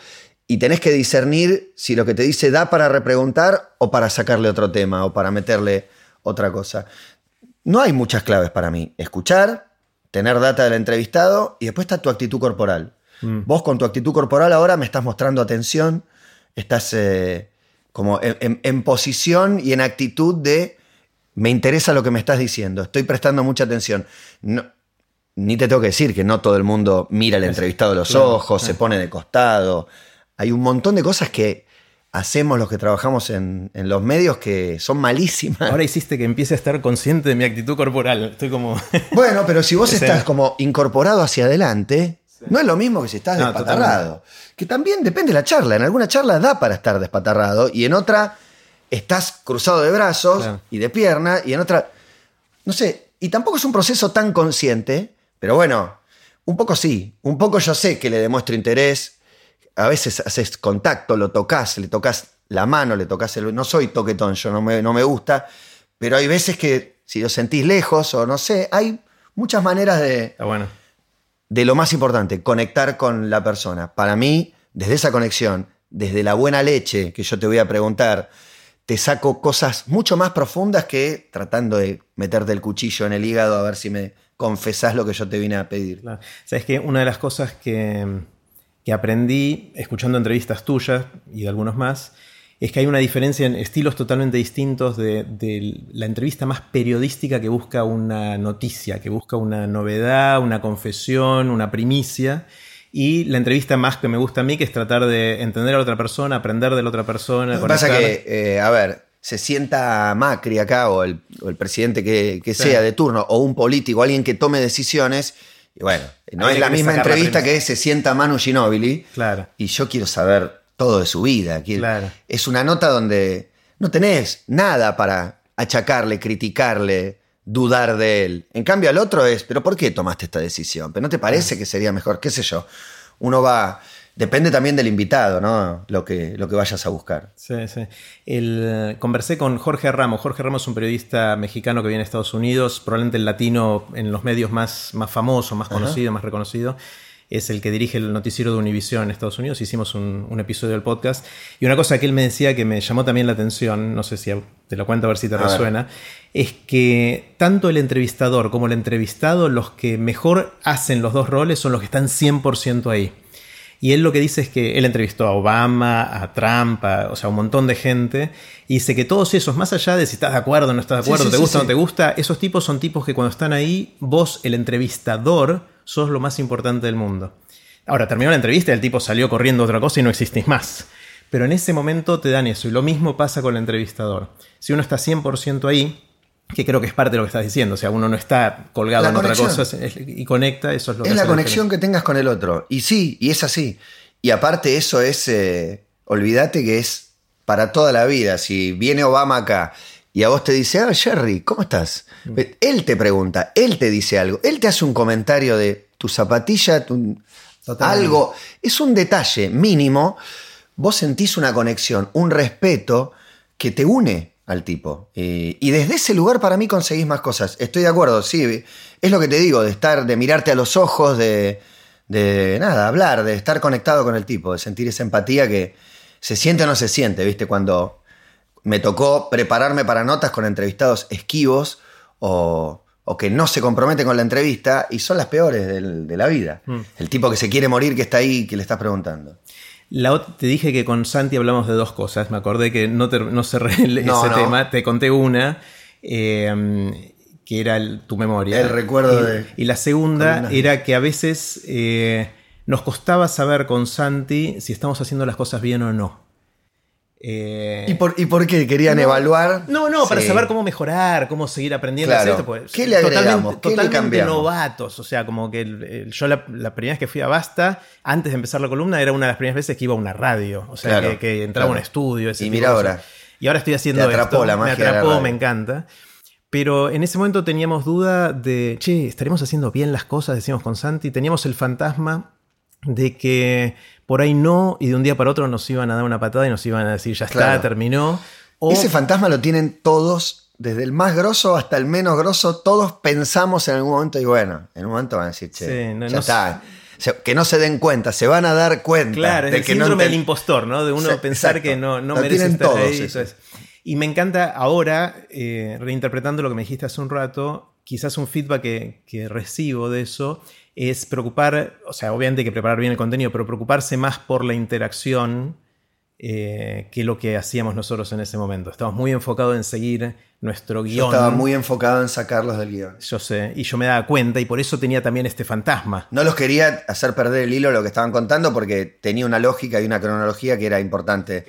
y tenés que discernir si lo que te dice da para repreguntar o para sacarle otro tema o para meterle otra cosa. No hay muchas claves para mí. Escuchar, tener data del entrevistado y después está tu actitud corporal. Mm. Vos con tu actitud corporal ahora me estás mostrando atención, estás eh, como en, posición y en actitud de me interesa lo que me estás diciendo, estoy prestando mucha atención. No, ni te tengo que decir que no todo el mundo mira al entrevistado a los ojos, se pone de costado. Hay un montón de cosas que hacemos los que trabajamos en, los medios que son malísimas. Ahora hiciste que empiece a estar consciente de mi actitud corporal. Estoy como. bueno, pero si vos estás como incorporado hacia adelante, no es lo mismo que si estás despatarrado. Que también depende de la charla. En alguna charla da para estar despatarrado y en otra estás cruzado de brazos y de pierna y en otra. No sé. Y tampoco es un proceso tan consciente, pero bueno, un poco sí. Un poco yo sé que le demuestro interés. A veces haces contacto, lo tocas, le tocas la mano, le tocas el. No soy toquetón, yo no me, no me gusta. Pero hay veces que si lo sentís lejos o no sé, hay muchas maneras de. bueno de lo más importante, conectar con la persona. Para mí, desde esa conexión, desde la buena leche que yo te voy a preguntar, te saco cosas mucho más profundas que tratando de meterte el cuchillo en el hígado a ver si me confesás lo que yo te vine a pedir. Sabes que una de las cosas que, que aprendí escuchando entrevistas tuyas y de algunos más es que hay una diferencia en estilos totalmente distintos de, la entrevista más periodística que busca una noticia, que busca una novedad, una confesión, una primicia. Y la entrevista más que me gusta a mí, que es tratar de entender a la otra persona, aprender de la otra persona. Lo que pasa que, eh, a ver, se sienta Macri acá o el, presidente que, sea de turno o un político, alguien que tome decisiones. Y bueno, no es la misma entrevista que se sienta Manu Ginóbili. Claro. Y yo quiero saber todo de su vida. Es una nota donde no tenés nada para achacarle, criticarle, dudar de él. En cambio, al otro es, ¿pero por qué tomaste esta decisión? ¿Pero no te parece que sería mejor? ¿Qué sé yo? Uno va. Depende también del invitado, ¿no? Lo que, lo que vayas a buscar. Sí, sí. El, conversé con Jorge Ramos. Jorge Ramos es un periodista mexicano que viene a Estados Unidos, probablemente el latino en los medios más, más famoso, más conocido, más reconocido. es el que dirige el noticiero de Univision en Estados Unidos. Hicimos un, episodio del podcast. Y una cosa que él me decía que me llamó también la atención, no sé si te lo cuento a ver si te resuena, es que tanto el entrevistador como el entrevistado, los que mejor hacen los dos roles son los que están 100% ahí. Y él lo que dice es que él entrevistó a Obama, a Trump, o sea, un montón de gente, y dice que todos esos, más allá de si estás de acuerdo o no estás de acuerdo, te gusta o no te gusta, esos tipos son tipos que cuando están ahí, vos, el entrevistador, sos lo más importante del mundo. Ahora, terminó la entrevista y el tipo salió corriendo a otra cosa y no existís más. Pero en ese momento te dan eso, y lo mismo pasa con el entrevistador. Si uno está 100% ahí, que creo que es parte de lo que estás diciendo. O sea, uno no está colgado en otra cosa y conecta, eso es lo que Es la conexión que tengas con el otro. Y sí, y es así. Y aparte, eso es. Eh, olvídate que es para toda la vida. Si viene Obama acá y a vos te dice, ah, Jerry, ¿cómo estás? Mm. Él te pregunta, él te dice algo, él te hace un comentario de tu zapatilla, algo. Es un detalle mínimo. Vos sentís una conexión, un respeto que te une al tipo. y desde ese lugar para mí conseguís más cosas. Estoy de acuerdo, sí. Es lo que te digo, de estar, de mirarte a los ojos, de, de nada, hablar, de estar conectado con el tipo, de sentir esa empatía que se siente o no se siente, ¿viste? Cuando me tocó prepararme para notas con entrevistados esquivos o, o que no se comprometen con la entrevista y son las peores de la vida. Mm. El tipo que se quiere morir, que está ahí, que le estás preguntando te dije que con Santi hablamos de dos cosas. Me acordé que no, no cerré ese tema. Te conté una, em, que era tu memoria. El recuerdo de. Y la segunda era que a veces eh, nos costaba saber con Santi si estamos haciendo las cosas bien o no. Eh, ¿Y, por, ¿Y por qué? ¿Querían evaluar? No, no, para saber cómo mejorar, cómo seguir aprendiendo. Pues, ¿Qué le agregamos? Totalmente, ¿Qué novatos. O sea, como que yo la, primera vez que fui a Basta, antes de empezar la columna, era una de las primeras veces que iba a una radio. O sea, que, entraba a un estudio. y mira ahora. Y ahora estoy haciendo Te atrapó La magia me atrapó, me encanta. Pero en ese momento teníamos duda de, che, ¿estaremos haciendo bien las cosas? Decíamos con Santi. Teníamos el fantasma de que por ahí no, y de un día para otro nos iban a dar una patada y nos iban a decir, ya está, terminó. Ese fantasma lo tienen todos, desde el más grosso hasta el menos grosso, todos pensamos en algún momento, y bueno, en un momento van a decir, che, ya está. Que no se den cuenta, se van a dar cuenta. Claro, de el que síndrome del impostor, ¿no? De uno pensar que no, no merece estar todos, ahí. Y me encanta ahora, eh, reinterpretando lo que me dijiste hace un rato, quizás un feedback que, que recibo de eso es preocupar, o sea, obviamente hay que preparar bien el contenido, pero preocuparse más por la interacción eh, que lo que hacíamos nosotros en ese momento. Estamos muy enfocados en seguir nuestro guion. Yo estaba muy enfocado en sacarlos del guion. Yo sé, y yo me daba cuenta y por eso tenía también este fantasma. No los quería hacer perder el hilo de lo que estaban contando porque tenía una lógica y una cronología que era importante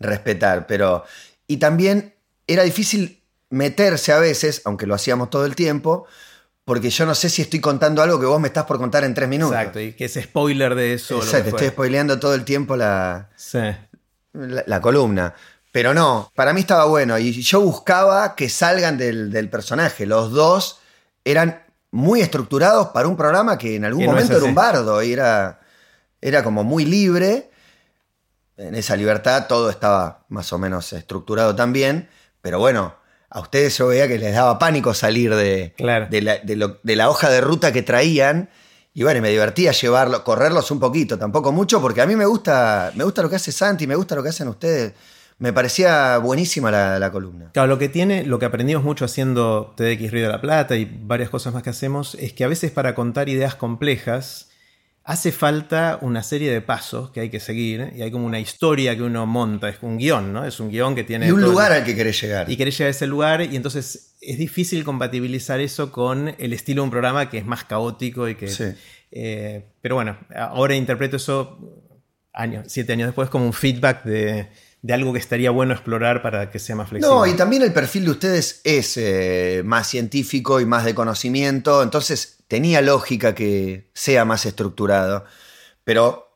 respetar, pero... Y también era difícil meterse a veces, aunque lo hacíamos todo el tiempo, porque yo no sé si estoy contando algo que vos me estás por contar en tres minutos. Exacto, y que es spoiler de eso. Exacto, estoy spoileando todo el tiempo la, la, columna. Pero no, para mí estaba bueno y yo buscaba que salgan del, personaje. Los dos eran muy estructurados para un programa que en algún momento era un bardo y era, era como muy libre. En esa libertad todo estaba más o menos estructurado también, pero bueno, a ustedes yo veía que les daba pánico salir de, de, la, hoja de ruta que traían. Y bueno, me divertía llevarlo, correrlos un poquito, tampoco mucho, porque a mí me gusta, me gusta lo que hace Santi, me gusta lo que hacen ustedes. Me parecía buenísima la, columna. Claro, lo que tiene, lo que aprendimos mucho haciendo TDX Río de la Plata y varias cosas más que hacemos, es que a veces para contar ideas complejas hace falta una serie de pasos que hay que seguir y hay como una historia que uno monta, es un guion, ¿no? Es un guion que tiene... Y un lugar al que querés llegar. Y querés llegar a ese lugar y entonces es difícil compatibilizar eso con el estilo de un programa que es más caótico y que... Sí. Eh, pero bueno, ahora interpreto eso años, siete años después como un feedback de, algo que estaría bueno explorar para que sea más flexible. No, y también el perfil de ustedes es eh, más científico y más de conocimiento, entonces tenía lógica que sea más estructurado, pero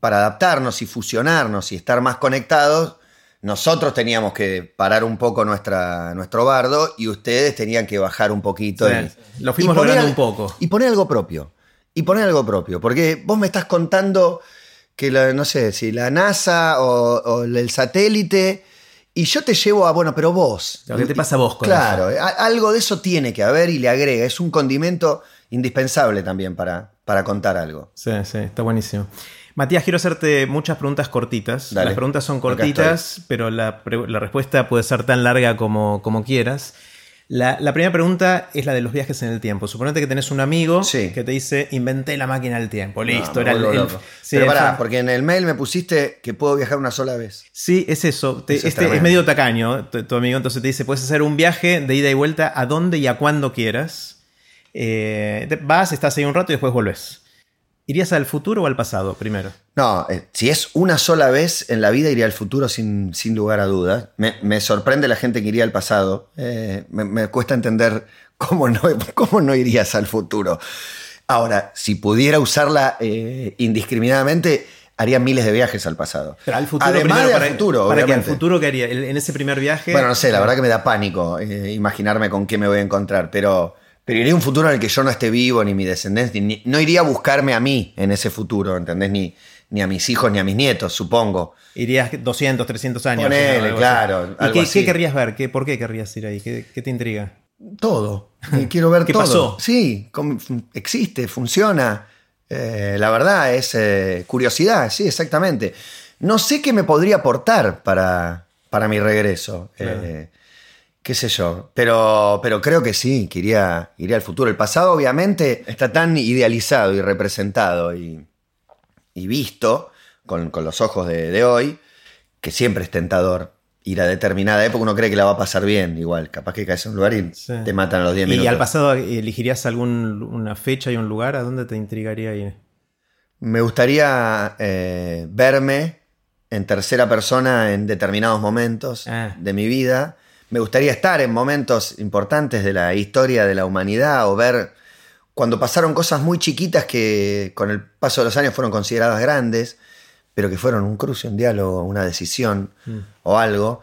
para adaptarnos y fusionarnos y estar más conectados, nosotros teníamos que parar un poco nuestra, nuestro bardo y ustedes tenían que bajar un poquito. lo fuimos logrando un poco. Y poner algo propio. Y poner algo propio. Porque vos me estás contando que, no sé, si la NASA o, el satélite... Y yo te llevo a, bueno, pero vos. Lo que te pasa a vos con Claro, algo de eso tiene que haber y le agrega. Es un condimento indispensable también para, para contar algo. Sí, sí, está buenísimo. Matías, quiero hacerte muchas preguntas cortitas. Dale. Las preguntas son cortitas, pero la, respuesta puede ser tan larga como, como quieras. La, la primera pregunta es la de los viajes en el tiempo. Suponete que tenés un amigo Sí. que te dice, inventé la máquina del tiempo. Listo, No, era el, el- sí, Pero pará, porque en el mail me pusiste que puedo viajar una sola vez. Sí, es eso. Te- Eso es este es medio tacaño, tu, tu amigo. Entonces te dice, puedes hacer un viaje de ida y vuelta a donde y a cuando quieras. Eh, vas, estás ahí un rato y después volvés. ¿Irías al futuro o al pasado primero? No, eh, si es una sola vez en la vida, iría al futuro sin, sin lugar a dudas. Me, me sorprende la gente que iría al pasado. Eh, me, me cuesta entender cómo no, cómo no irías al futuro. Ahora, si pudiera usarla eh, indiscriminadamente, haría miles de viajes al pasado. Pero al futuro Además primero, de al para, futuro, para que al futuro qué haría? En ese primer viaje. Bueno, no sé, la verdad que me da pánico imaginarme con qué me voy a encontrar, pero, pero iría a un futuro en el que yo no esté vivo, ni mi descendencia, ni- no iría a buscarme a mí en ese futuro, ¿entendés? Ni, ni a mis hijos, ni a mis nietos, supongo. Irías 200, 300 años. Ponele. Algo claro, así. ¿Y algo qué, así. qué querrías ver? ¿Qué, ¿Por qué querrías ir ahí? ¿Qué, qué te intriga? Todo. Quiero ver ¿Qué todo. pasó? Sí, existe, funciona. Eh, la verdad es eh, curiosidad, sí, exactamente. No sé qué me podría aportar para, para mi regreso. Claro. Eh, qué sé yo. Pero, pero creo que sí, que iría, iría al futuro. El pasado, obviamente, está tan idealizado y representado y, y visto con, con los ojos de, de hoy que siempre es tentador ir a determinada época. Uno cree que la va a pasar bien, igual. Capaz que caes en un lugar y Sí. te matan a los 10 minutos. ¿Y al pasado elegirías algún, una fecha y un lugar? ¿A dónde te intrigaría ir? Me gustaría eh, verme en tercera persona en determinados momentos Ah. de mi vida. Me gustaría estar en momentos importantes de la historia de la humanidad o ver cuando pasaron cosas muy chiquitas que con el paso de los años fueron consideradas grandes, pero que fueron un cruce, un diálogo, una decisión o algo.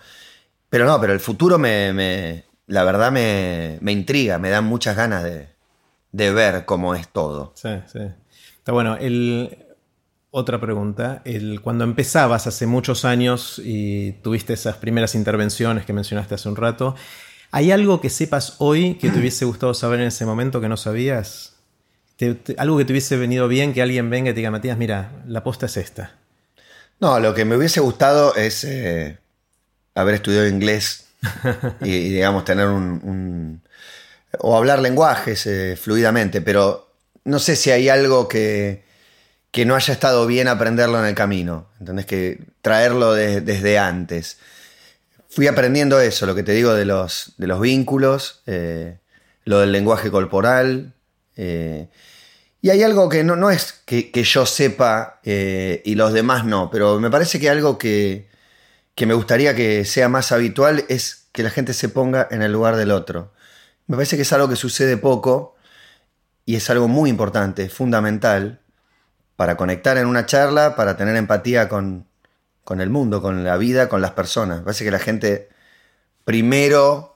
Pero no, pero el futuro me, me- la verdad me, me intriga, me dan muchas ganas de, de ver cómo es todo. Sí, sí. Está bueno. El, otra pregunta. El, cuando empezabas hace muchos años y tuviste esas primeras intervenciones que mencionaste hace un rato, ¿hay algo que sepas hoy que te hubiese gustado saber en ese momento que no sabías? Te- te- algo que te hubiese venido bien que alguien venga y te diga, Matías, mira, la posta es esta. No, lo que me hubiese gustado es eh, haber estudiado inglés y, y, digamos, tener un, un- o hablar lenguajes eh, fluidamente, pero no sé si hay algo que, que no haya estado bien aprenderlo en el camino, ¿entendés? Que traerlo de- desde antes. Fui aprendiendo eso, lo que te digo de los, de los vínculos, eh, lo del lenguaje corporal. eh, y hay algo que no, no es que, que yo sepa eh, y los demás no, pero me parece que algo que, que me gustaría que sea más habitual es que la gente se ponga en el lugar del otro. Me parece que es algo que sucede poco y es algo muy importante, fundamental, para conectar en una charla, para tener empatía con, con el mundo, con la vida, con las personas. Parece que la gente primero,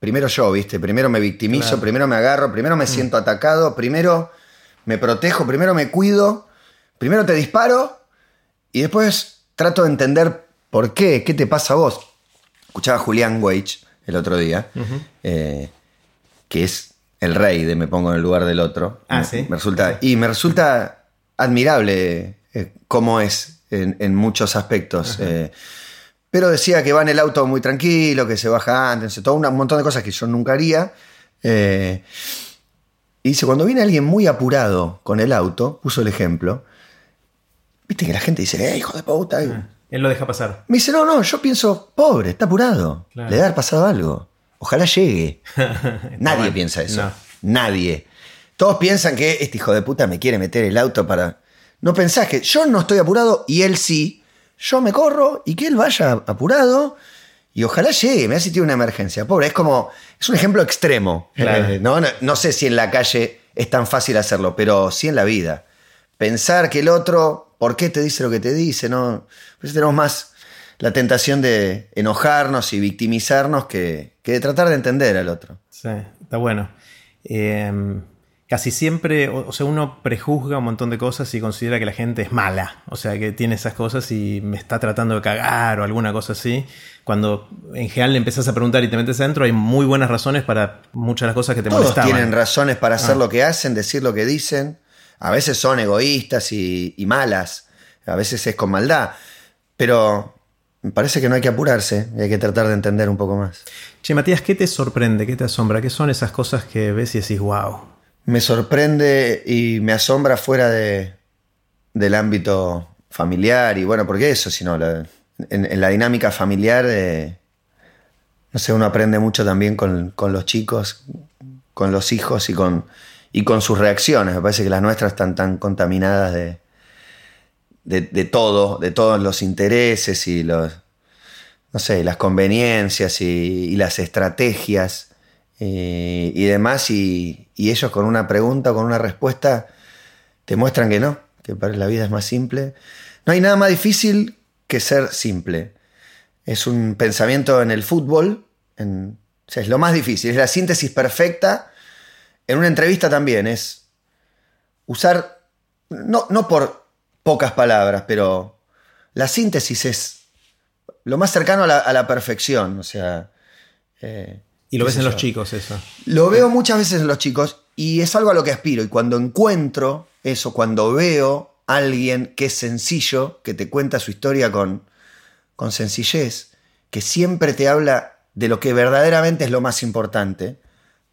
primero yo, ¿viste? Primero me victimizo, Claro. primero me agarro, primero me siento atacado, primero me protejo, primero me cuido, primero te disparo y después trato de entender por qué, qué te pasa a vos. Escuchaba a Julián Weich el otro día, eh, que es el rey de Me pongo en el lugar del otro. Ah, Me- ¿sí? me resulta, y me resulta admirable eh, cómo es en, en muchos aspectos. eh, pero decía que va en el auto muy tranquilo, que se baja antes, todo un montón de cosas que yo nunca haría. eh, y dice, cuando viene alguien muy apurado con el auto, puso el ejemplo, viste que la gente dice, ¡eh, hijo de puta! Él lo deja pasar. Me dice, no, no, yo pienso, pobre, está apurado. Claro. Le debe haber pasado algo. Ojalá llegue. Nadie piensa eso. No. Nadie. Todos piensan que este hijo de puta me quiere meter el auto para. No pensás que yo no estoy apurado y él sí. Yo me corro y que él vaya apurado y ojalá llegue. Me hace tiene una emergencia. Pobre, es como. Es un ejemplo extremo. Claro. Eh, no, no, no sé si en la calle es tan fácil hacerlo, pero sí en la vida. Pensar que el otro, ¿por qué te dice lo que te dice? No. Pues tenemos más la tentación de enojarnos y victimizarnos que, que de tratar de entender al otro. Sí, está bueno. Eh, casi siempre, o, o sea, uno prejuzga un montón de cosas y considera que la gente es mala. O sea, que tiene esas cosas y me está tratando de cagar o alguna cosa así. Cuando en general le empezás a preguntar y te metes adentro, hay muy buenas razones para muchas de las cosas que te Todos molestaban. tienen razones para hacer Ah. lo que hacen, decir lo que dicen. A veces son egoístas y, y malas, a veces es con maldad, pero me parece que no hay que apurarse y hay que tratar de entender un poco más. Che, Matías, ¿qué te sorprende? ¿Qué te asombra? ¿Qué son esas cosas que ves y decís, wow? Me sorprende y me asombra fuera de, del ámbito familiar y bueno, porque eso, sino en, la dinámica familiar, no sé, uno aprende mucho también con, con, los chicos, con los hijos y con, y con sus reacciones. Me parece que las nuestras están tan contaminadas de, de, de todo, de todos los intereses y los, no sé, las conveniencias y las estrategias y, y demás, y, ellos con una pregunta con una respuesta te muestran que no, que la vida es más simple. No hay nada más difícil que ser simple. Es un pensamiento en el fútbol, es lo más difícil, es la síntesis perfecta. En una entrevista también es usar, no, no por pocas palabras, pero la síntesis es lo más cercano a la, a la perfección. O sea. Eh, y lo ves en yo? los chicos, eso. Lo veo muchas veces en los chicos y es algo a lo que aspiro. Y cuando encuentro eso, cuando veo a alguien que es sencillo, que te cuenta su historia con, con sencillez, que siempre te habla de lo que verdaderamente es lo más importante,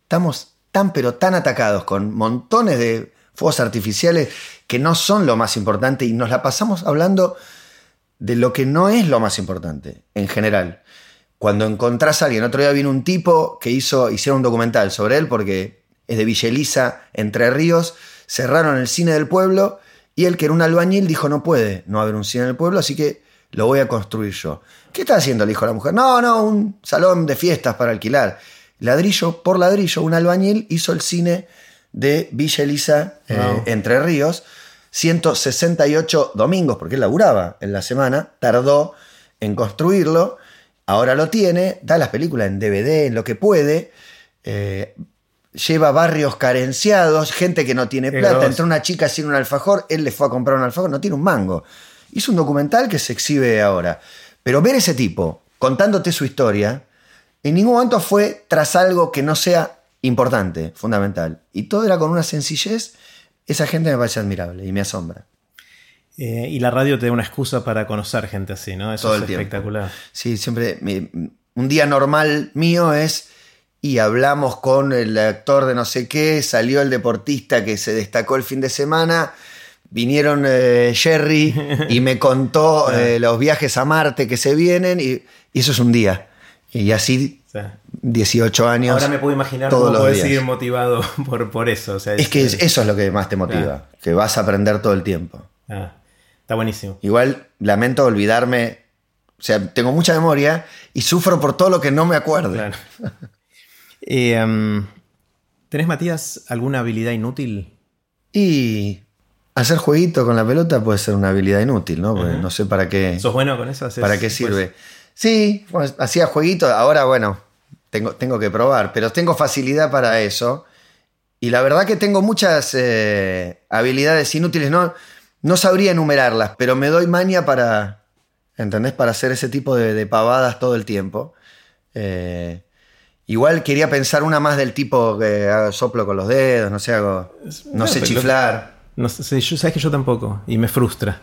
estamos tan pero tan atacados con montones de fuegos artificiales que no son lo más importante y nos la pasamos hablando de lo que no es lo más importante en general. Cuando encontrás a alguien, otro día vino un tipo que hizo, hicieron un documental sobre él porque es de Villa Elisa, Entre Ríos, cerraron el cine del pueblo y él que era un albañil dijo no puede no haber un cine en el pueblo, así que lo voy a construir yo. ¿Qué está haciendo? Le dijo la mujer. No, no, un salón de fiestas para alquilar. Ladrillo por ladrillo, un albañil hizo el cine de Villa Elisa, wow. eh, Entre Ríos, 168 domingos, porque él laburaba en la semana, tardó en construirlo, ahora lo tiene, da las películas en DVD, en lo que puede, eh, lleva barrios carenciados, gente que no tiene plata, entró una chica sin un alfajor, él le fue a comprar un alfajor, no tiene un mango. Hizo un documental que se exhibe ahora. Pero ver ese tipo contándote su historia, en ningún momento fue tras algo que no sea importante, fundamental. Y todo era con una sencillez. Esa gente me parece admirable y me asombra. Eh, y la radio te da una excusa para conocer gente así, ¿no? Eso todo es el espectacular. Tiempo. Sí, siempre. Mi, un día normal mío es. Y hablamos con el actor de no sé qué, salió el deportista que se destacó el fin de semana vinieron eh, Jerry y me contó eh, los viajes a Marte que se vienen y, y eso es un día. Y así, sí. 18 años. Ahora me puedo imaginar todos cómo puedes seguir motivado por, por eso. O sea, es, es, que eso es lo que más te motiva, ah. que vas a aprender todo el tiempo. Ah, está buenísimo. Igual lamento olvidarme, o sea, tengo mucha memoria y sufro por todo lo que no me acuerdo. Claro. eh, um, ¿Tenés, Matías, alguna habilidad inútil? Y Hacer jueguito con la pelota puede ser una habilidad inútil, ¿no? Uh -huh. no sé para qué. ¿Sos bueno con eso? ¿Para qué sirve? Pues... Sí, bueno, hacía jueguito, ahora bueno, tengo, tengo que probar, pero tengo facilidad para eso. Y la verdad que tengo muchas eh, habilidades inútiles, no, no sabría enumerarlas, pero me doy maña para, ¿entendés? Para hacer ese tipo de, de pavadas todo el tiempo. Eh, igual quería pensar una más del tipo que hago soplo con los dedos, no sé, hago, no, no sé chiflar. No sé, yo sabes que yo tampoco, y me frustra.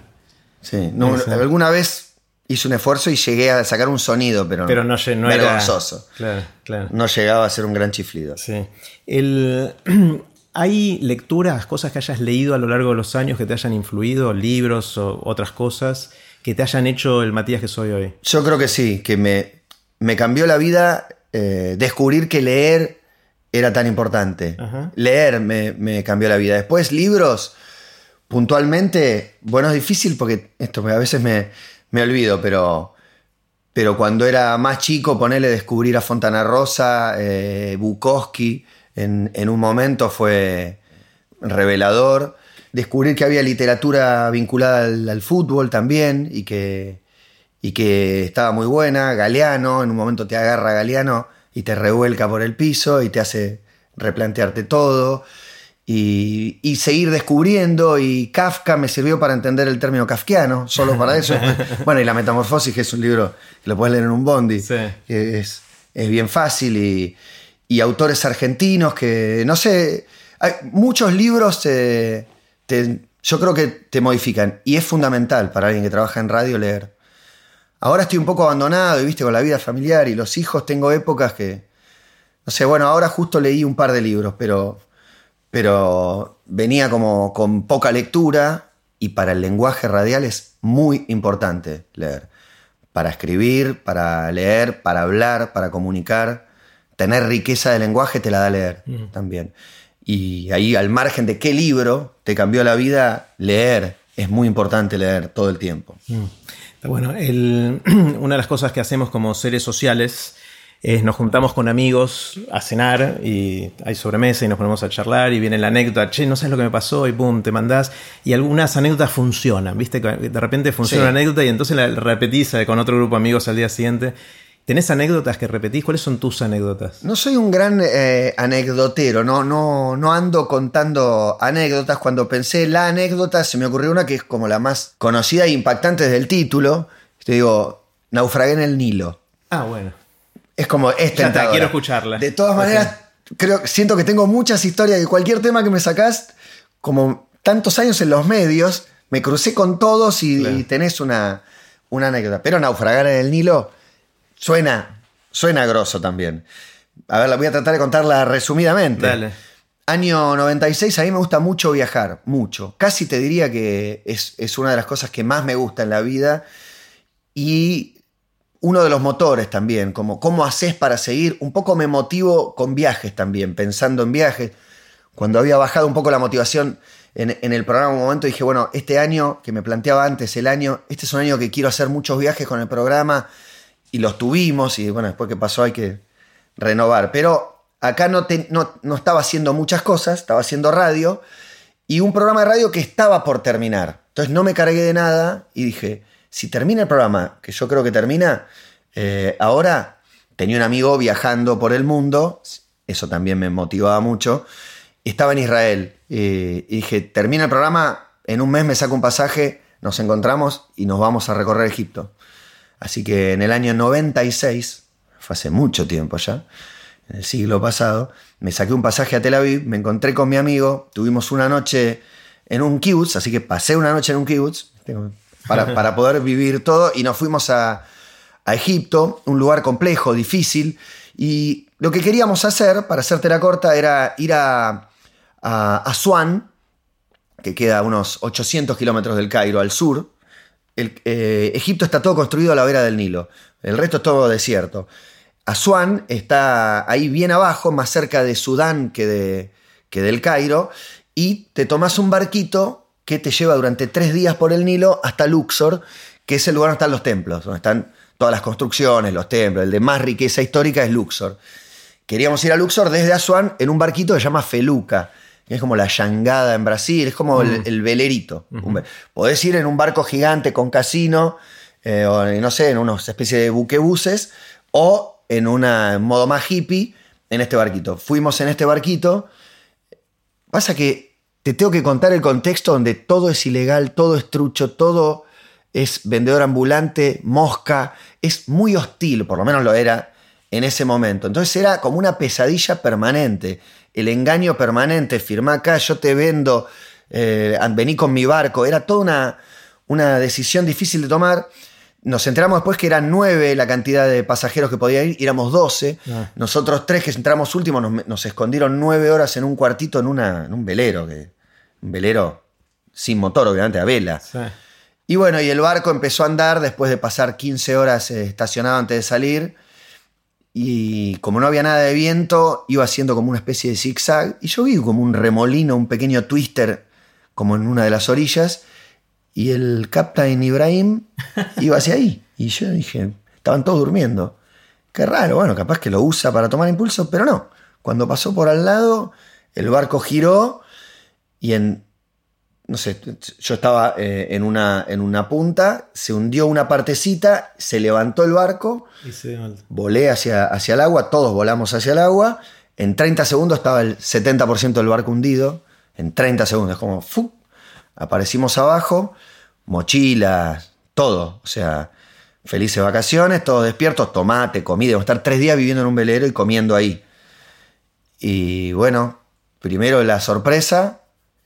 Sí, no, alguna vez hice un esfuerzo y llegué a sacar un sonido, pero, pero no, no vergonzoso. Era... Claro, claro. No llegaba a ser un gran chiflido. Sí. El... ¿Hay lecturas, cosas que hayas leído a lo largo de los años que te hayan influido, libros o otras cosas que te hayan hecho el Matías que soy hoy? Yo creo que sí, que me, me cambió la vida eh, descubrir que leer era tan importante. Leer me, me, cambió la vida. Después, libros, puntualmente, bueno, es difícil porque esto a veces me, me olvido, pero, pero cuando era más chico, ponerle descubrir a Fontana Rosa, eh, Bukowski, en, en, un momento fue revelador. Descubrir que había literatura vinculada al, al fútbol también y que, y que estaba muy buena. Galeano, en un momento te agarra Galeano y te revuelca por el piso y te hace replantearte todo. Y, y, seguir descubriendo. Y Kafka me sirvió para entender el término kafkiano, solo para eso. bueno, y La Metamorfosis, que es un libro que lo puedes leer en un bondi, sí. es, es, bien fácil. Y, y, autores argentinos que, no sé, hay muchos libros te, yo creo que te modifican. Y es fundamental para alguien que trabaja en radio leer. Ahora estoy un poco abandonado y viste con la vida familiar y los hijos tengo épocas que, no sé, bueno, ahora justo leí un par de libros, pero, pero venía como con poca lectura y para el lenguaje radial es muy importante leer. Para escribir, para leer, para hablar, para comunicar. Tener riqueza de lenguaje te la da leer mm. también. Y ahí al margen de qué libro te cambió la vida, leer. Es muy importante leer todo el tiempo. Mm. Bueno, una de las cosas que hacemos como seres sociales es nos juntamos con amigos a cenar y hay sobremesa y nos ponemos a charlar y viene la anécdota, che, no sabes lo que me pasó y pum, te mandás. Y algunas anécdotas funcionan, ¿viste? De repente funciona una anécdota y entonces la repetís con otro grupo de amigos al día siguiente. ¿Tenés anécdotas que repetís? ¿Cuáles son tus anécdotas? No soy un gran eh, anecdotero, no, no, no ando contando anécdotas. Cuando pensé la anécdota, se me ocurrió una que es como la más conocida e impactante desde el título. Te digo, naufragué en el Nilo. Ah, bueno. Es como esta. quiero escucharla. De todas maneras, creo, siento que tengo muchas historias y cualquier tema que me sacás, como tantos años en los medios, me crucé con todos y, tenés una, una anécdota. Pero naufragar en el Nilo Suena, suena grosso también. A ver, la voy a tratar de contarla resumidamente. Dale. Año 96, a mí me gusta mucho viajar, mucho. Casi te diría que es, es, una de las cosas que más me gusta en la vida. Y uno de los motores también, como cómo haces para seguir. Un poco me motivo con viajes también, pensando en viajes. Cuando había bajado un poco la motivación en, en, el programa, un momento dije, bueno, este año que me planteaba antes, el año, este es un año que quiero hacer muchos viajes con el programa y los tuvimos y bueno, después que pasó hay que renovar. Pero acá no, no, estaba haciendo muchas cosas, estaba haciendo radio y un programa de radio que estaba por terminar. Entonces no me cargué de nada y dije, si termina el programa, que yo creo que termina, eh, ahora tenía un amigo viajando por el mundo, eso también me motivaba mucho, estaba en Israel eh, y dije, termina el programa, en un mes me saco un pasaje, nos encontramos y nos vamos a recorrer Egipto. Así que en el año 96, fue hace mucho tiempo ya, en el siglo pasado, me saqué un pasaje a Tel Aviv, me encontré con mi amigo, tuvimos una noche en un kibutz, así que pasé una noche en un kibutz para, poder vivir todo y nos fuimos a, Egipto, un lugar complejo, difícil, y lo que queríamos hacer, para hacerte la corta, era ir a, a Asuán, que queda a unos 800 kilómetros del Cairo, al sur, eh, Egipto está todo construido a la vera del Nilo, el resto es todo desierto. Asuán está ahí bien abajo, más cerca de Sudán que, de, que del Cairo, y te tomas un barquito que te lleva durante tres días por el Nilo hasta Luxor, que es el lugar donde están los templos, donde están todas las construcciones, los templos, el de más riqueza histórica es Luxor. Queríamos ir a Luxor desde Asuán en un barquito que se llama Feluca es como la yangada en Brasil, es como el, mm. velerito. Podés ir en un barco gigante con casino, eh, o no sé, en una especie de buquebuses, o en una modo más hippie, en este barquito. Fuimos en este barquito. Pasa que te tengo que contar el contexto donde todo es ilegal, todo es trucho, todo es vendedor ambulante, mosca, es muy hostil, por lo menos lo era en ese momento. Entonces era como una pesadilla permanente el engaño permanente, firma acá, yo te vendo, eh, vení con mi barco, era toda una, una decisión difícil de tomar. Nos enteramos después que eran nueve la cantidad de pasajeros que podían ir, éramos doce. Ah. Nosotros tres que entramos últimos nos, escondieron nueve horas en un cuartito en, una, en un velero, que, un velero sin motor, obviamente, a vela. Y bueno, y el barco empezó a andar después de pasar 15 horas eh, estacionado antes de salir y como no había nada de viento, iba haciendo como una especie de zigzag y yo vi como un remolino, un pequeño twister como en una de las orillas y el Captain Ibrahim iba hacia ahí y yo dije, estaban todos durmiendo. Qué raro, bueno, capaz que lo usa para tomar impulso, pero no. Cuando pasó por al lado, el barco giró y en no sé, yo estaba eh, en, una, en una punta, se hundió una partecita, se levantó el barco, volé hacia, hacia el agua, todos volamos hacia el agua, en 30 segundos estaba el 70% del barco hundido, en 30 segundos, como, ¡fu! aparecimos abajo, mochilas, todo, o sea, felices vacaciones, todos despiertos, tomate, comida, vamos a estar tres días viviendo en un velero y comiendo ahí. Y bueno, primero la sorpresa,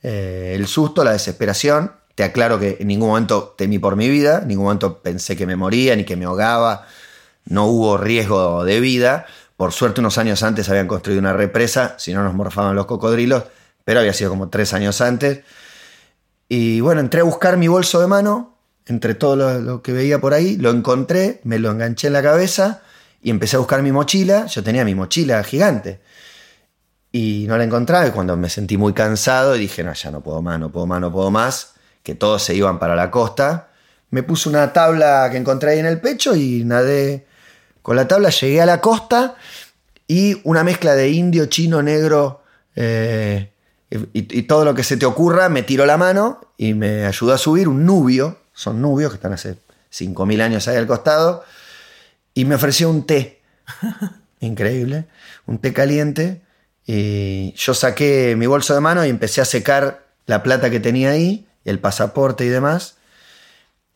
eh, el susto, la desesperación. Te aclaro que en ningún momento temí por mi vida, en ningún momento pensé que me moría ni que me ahogaba, no hubo riesgo de vida. Por suerte unos años antes habían construido una represa, si no nos morfaban los cocodrilos, pero había sido como tres años antes. Y bueno, entré a buscar mi bolso de mano, entre todo lo, que veía por ahí, lo encontré, me lo enganché en la cabeza y empecé a buscar mi mochila. Yo tenía mi mochila gigante y no la encontraba y cuando me sentí muy cansado dije, no, ya no puedo más, no puedo más, no puedo más, que todos se iban para la costa, me puse una tabla que encontré ahí en el pecho y nadé. Con la tabla, llegué a la costa y una mezcla de indio, chino, negro eh, y, todo lo que se te ocurra, me tiró la mano y me ayudó a subir un nubio, son nubios que están hace 5.000 años ahí al costado, y me ofreció un té, increíble, un té caliente, y yo saqué mi bolso de mano y empecé a secar la plata que tenía ahí, el pasaporte y demás.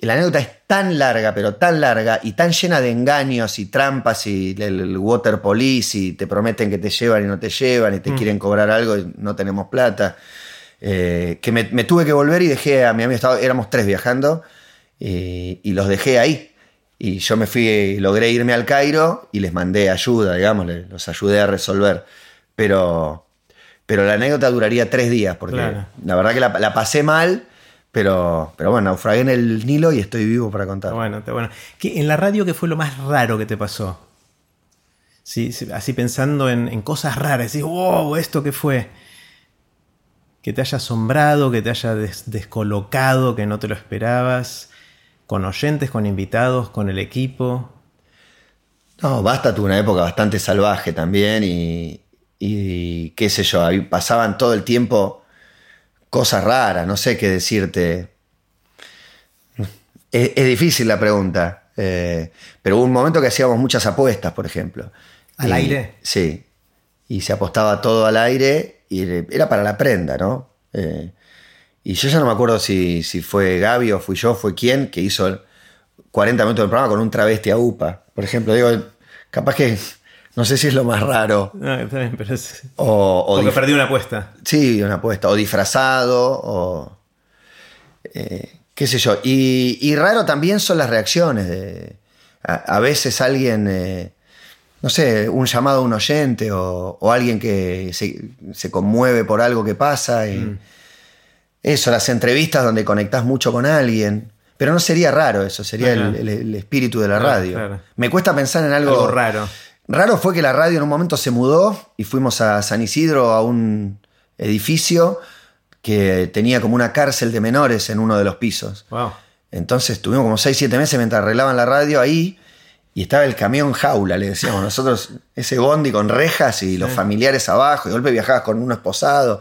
Y la anécdota es tan larga, pero tan larga y tan llena de engaños y trampas y el, water police y te prometen que te llevan y no te llevan y te mm. quieren cobrar algo y no tenemos plata. Eh, que me, tuve que volver y dejé a mi amigo, éramos tres viajando y, los dejé ahí. Y yo me fui, logré irme al Cairo y les mandé ayuda, digamos, los ayudé a resolver. Pero, pero la anécdota duraría tres días, porque la verdad que la pasé mal pero, pero bueno, naufragué en el Nilo y estoy vivo para contar. Bueno, bueno. ¿En la radio qué fue lo más raro que te pasó? Sí, así pensando en, cosas raras, decís, wow, ¿esto qué fue? Que te haya asombrado, que te haya descolocado, que no te lo esperabas, con oyentes, con invitados, con el equipo. No, Basta tuvo una época bastante salvaje también y, y qué sé yo, pasaban todo el tiempo cosas raras, no sé qué decirte. Es, difícil la pregunta, eh, pero hubo un momento que hacíamos muchas apuestas, por ejemplo. ¿Al aire? Sí, y se apostaba todo al aire y era para la prenda, ¿no? Eh, y yo ya no me acuerdo si, si, fue Gaby o fui yo, fue quien que hizo 40 minutos del programa con un travesti a UPA. Por ejemplo, digo, capaz que no sé si es lo más raro. No, está bien, pero es... O, Porque perdí una apuesta. Sí, una apuesta. O disfrazado, o... Eh, qué sé yo. Y, raro también son las reacciones. De, a, veces alguien... Eh, no sé, un llamado a un oyente o, alguien que se, conmueve por algo que pasa. Y mm. Eso, las entrevistas donde conectás mucho con alguien. Pero no sería raro eso, sería el, espíritu de la radio. Me cuesta pensar en algo, algo raro. Raro fue que la radio en un momento se mudó y fuimos a San Isidro a un edificio que tenía como una cárcel de menores en uno de los pisos. Entonces estuvimos como 6, 7 meses mientras arreglaban la radio ahí y estaba el camión jaula, le decíamos nosotros, ese bondi con rejas y los familiares abajo, y de golpe viajabas con uno esposado.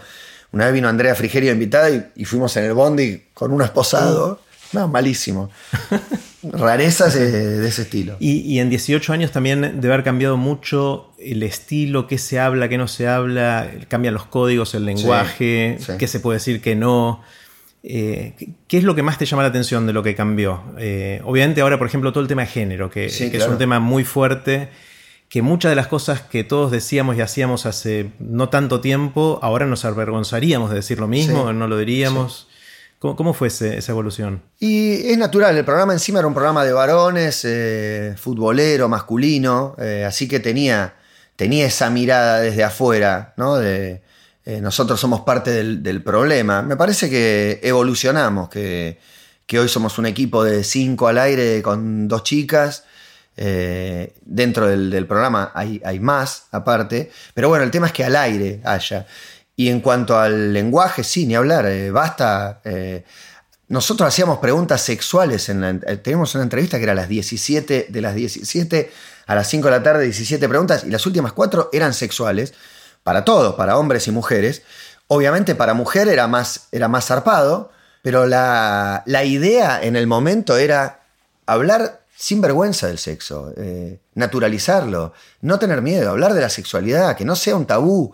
Una vez vino Andrea Frigerio invitada y, fuimos en el bondi con uno esposado. No, malísimo. Rarezas de, ese estilo. Y, en 18 años también debe haber cambiado mucho el estilo, qué se habla, qué no se habla, cambian los códigos, el lenguaje, qué se puede decir, qué no. Eh, ¿Qué es lo que más te llama la atención de lo que cambió? Eh, obviamente ahora, por ejemplo, todo el tema de género, que, es un tema muy fuerte, que muchas de las cosas que todos decíamos y hacíamos hace no tanto tiempo, ahora nos avergonzaríamos de decir lo mismo, no lo diríamos. ¿Cómo, fue esa evolución? Y es natural, el programa encima era un programa de varones, eh, futbolero, masculino, eh, así que tenía, tenía esa mirada desde afuera, ¿no? De, eh, nosotros somos parte del, problema. Me parece que evolucionamos, que, hoy somos un equipo de cinco al aire con dos chicas. dentro del, programa hay, hay, más aparte, pero bueno, el tema es que al aire haya. Y en cuanto al lenguaje, sí, ni hablar, eh, basta. Eh, nosotros hacíamos preguntas sexuales, en eh, teníamos una entrevista que era a las 17, de las 17 a las 5 de la tarde, 17 preguntas, y las últimas cuatro eran sexuales, para todos, para hombres y mujeres. Obviamente para mujer era más, era más zarpado, pero la, idea en el momento era hablar sin vergüenza del sexo, naturalizarlo, no tener miedo, hablar de la sexualidad, que no sea un tabú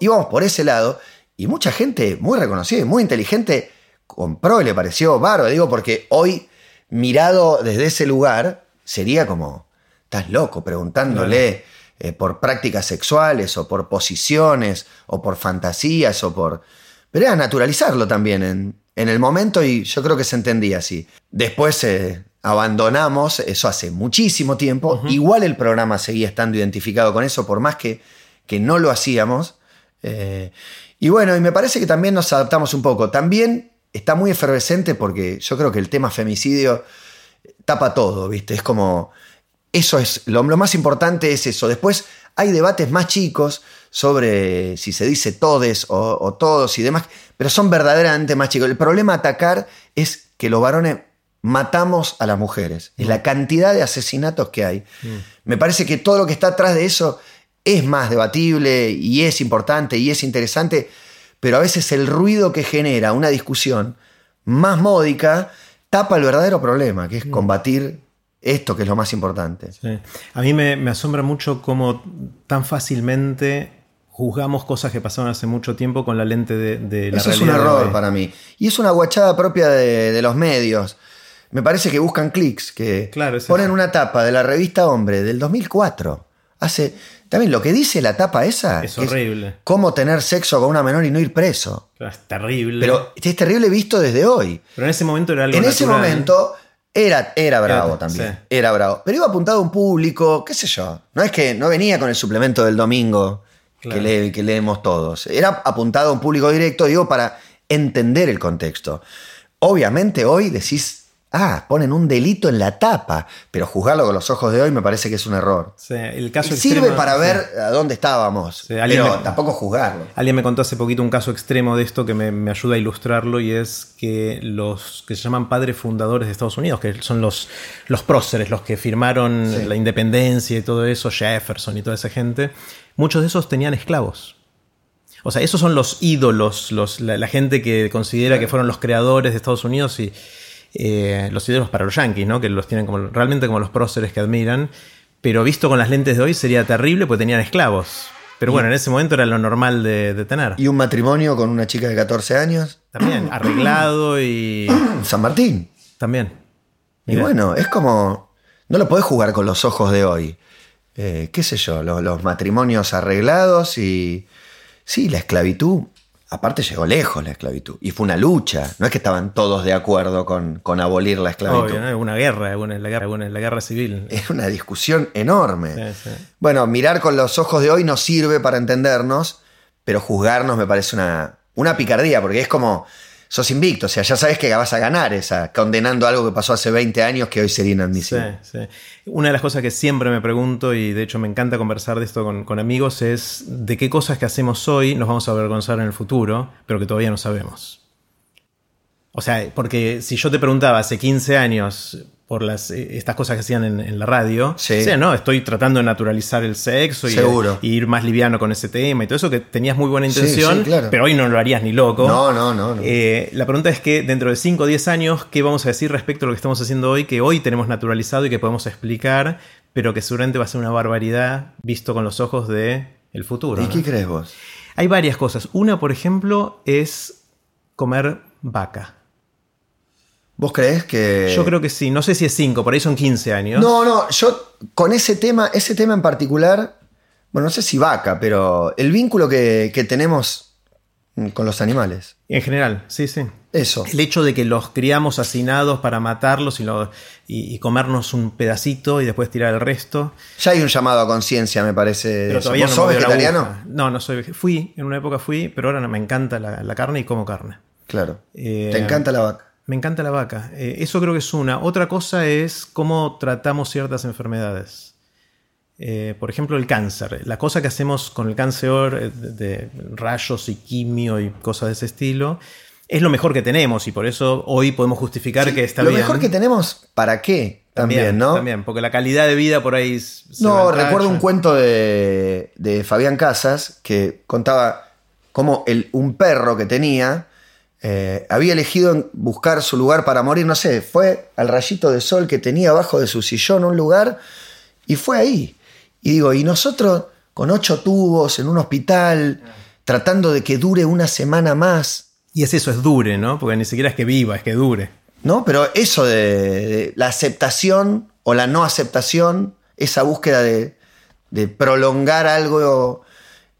íbamos por ese lado y mucha gente muy reconocida y muy inteligente compró y le pareció bárbaro. Digo, porque hoy, mirado desde ese lugar, sería como, estás loco preguntándole eh, por prácticas sexuales o por posiciones o por fantasías o por... Pero era naturalizarlo también en, en el momento y yo creo que se entendía así. Después eh, abandonamos, eso hace muchísimo tiempo. Igual el programa seguía estando identificado con eso, por más que, que no lo hacíamos. Eh, y bueno, y me parece que también nos adaptamos un poco. También está muy efervescente porque yo creo que el tema femicidio tapa todo, ¿viste? Es como. Eso es. Lo, más importante es eso. Después hay debates más chicos sobre si se dice todes o, todos y demás, pero son verdaderamente más chicos. El problema a atacar es que los varones matamos a las mujeres. Es la mm. cantidad de asesinatos que hay. Mm. Me parece que todo lo que está atrás de eso es más debatible y es importante y es interesante, pero a veces el ruido que genera una discusión más módica tapa el verdadero problema, que es mm. combatir esto, que es lo más importante. A mí me, asombra mucho cómo tan fácilmente juzgamos cosas que pasaron hace mucho tiempo con la lente de, la Eso es un error para mí. Y es una guachada propia de, los medios. Me parece que buscan clics, que ponen una tapa de la revista Hombre del 2004. Hace también lo que dice la tapa esa. Es horrible. cómo tener sexo con una menor y no ir preso. Es terrible. Pero es terrible visto desde hoy. Pero en ese momento era algo En ese momento era, era bravo también. Era bravo. Pero iba apuntado a un público, qué sé yo. No es que no venía con el suplemento del domingo que, que leemos todos. Era apuntado a un público directo, digo, para entender el contexto. Obviamente hoy decís, Ah, ponen un delito en la tapa, pero juzgarlo con los ojos de hoy me parece que es un error. el caso Sirve para ver a dónde estábamos, pero tampoco juzgarlo. Alguien me contó hace poquito un caso extremo de esto que me, ayuda a ilustrarlo y es que los que se llaman padres fundadores de Estados Unidos, que son los, los próceres, los que firmaron la independencia y todo eso, Jefferson y toda esa gente, muchos de esos tenían esclavos. O sea, esos son los ídolos, los, la, gente que considera que fueron los creadores de Estados Unidos y eh, los ídolos para los yankees, ¿no? que los tienen como, realmente como los próceres que admiran. Pero visto con las lentes de hoy sería terrible porque tenían esclavos. Pero bueno, en ese momento era lo normal de, tener. ¿Y un matrimonio con una chica de 14 años? También, arreglado y. San Martín. También. Y bueno, es como. No lo podés jugar con los ojos de hoy. Eh, ¿Qué sé yo? los matrimonios arreglados y. Sí, la esclavitud aparte llegó lejos la esclavitud. Y fue una lucha. No es que estaban todos de acuerdo con, con abolir la esclavitud. Obvio, una guerra, una, la guerra, una, la guerra civil. Es una discusión enorme. Bueno, mirar con los ojos de hoy nos sirve para entendernos, pero juzgarnos me parece una, una picardía, porque es como sos invicto, o sea, ya sabes que vas a ganar esa, condenando algo que pasó hace 20 años que hoy sería inadmisible. Sí, sí. Una de las cosas que siempre me pregunto, y de hecho me encanta conversar de esto con, amigos, es de qué cosas que hacemos hoy nos vamos a avergonzar en el futuro, pero que todavía no sabemos. O sea, porque si yo te preguntaba hace 15 años, por las, eh, estas cosas que hacían en, la radio. Sí. no, estoy tratando de naturalizar el sexo y, ir más liviano con ese tema y todo eso, que tenías muy buena intención, pero hoy no lo harías ni loco. No, no, no. Eh, la pregunta es que dentro de 5 o 10 años, ¿qué vamos a decir respecto a lo que estamos haciendo hoy, que hoy tenemos naturalizado y que podemos explicar, pero que seguramente va a ser una barbaridad visto con los ojos del el futuro? ¿Y qué crees vos? Hay varias cosas. Una, por ejemplo, es comer vaca. ¿Vos crees que.? Yo creo que sí. No sé si es 5, por ahí son 15 años. No, no. Yo con ese tema, ese tema en particular. Bueno, no sé si vaca, pero el vínculo que, tenemos con los animales. En general, sí, sí. Eso. El hecho de que los criamos hacinados para matarlos y, y, comernos un pedacito y después tirar el resto. Ya hay un llamado a conciencia, me parece. Pero todavía no sos vegetariano? No, no soy Fui, en una época fui, pero ahora me encanta la, carne y como carne. Claro. Eh, Te encanta la vaca. Me encanta la vaca. Eh, eso creo que es una. Otra cosa es cómo tratamos ciertas enfermedades. Eh, por ejemplo, el cáncer. La cosa que hacemos con el cáncer eh, de, rayos y quimio y cosas de ese estilo es lo mejor que tenemos y por eso hoy podemos justificar que está bien. Lo mejor que tenemos, ¿para qué? También, ¿no? También, porque la calidad de vida por ahí. no, recuerdo un cuento de, Fabián Casas que contaba cómo el, un perro que tenía eh, había elegido buscar su lugar para morir, no sé, fue al rayito de sol que tenía abajo de su sillón un lugar y fue ahí. Y digo, y nosotros con ocho tubos en un hospital, tratando de que dure una semana más. Y es eso, es dure, ¿no? Porque ni siquiera es que viva, es que dure. ¿No? Pero eso de, la aceptación o la no aceptación, esa búsqueda de, de prolongar algo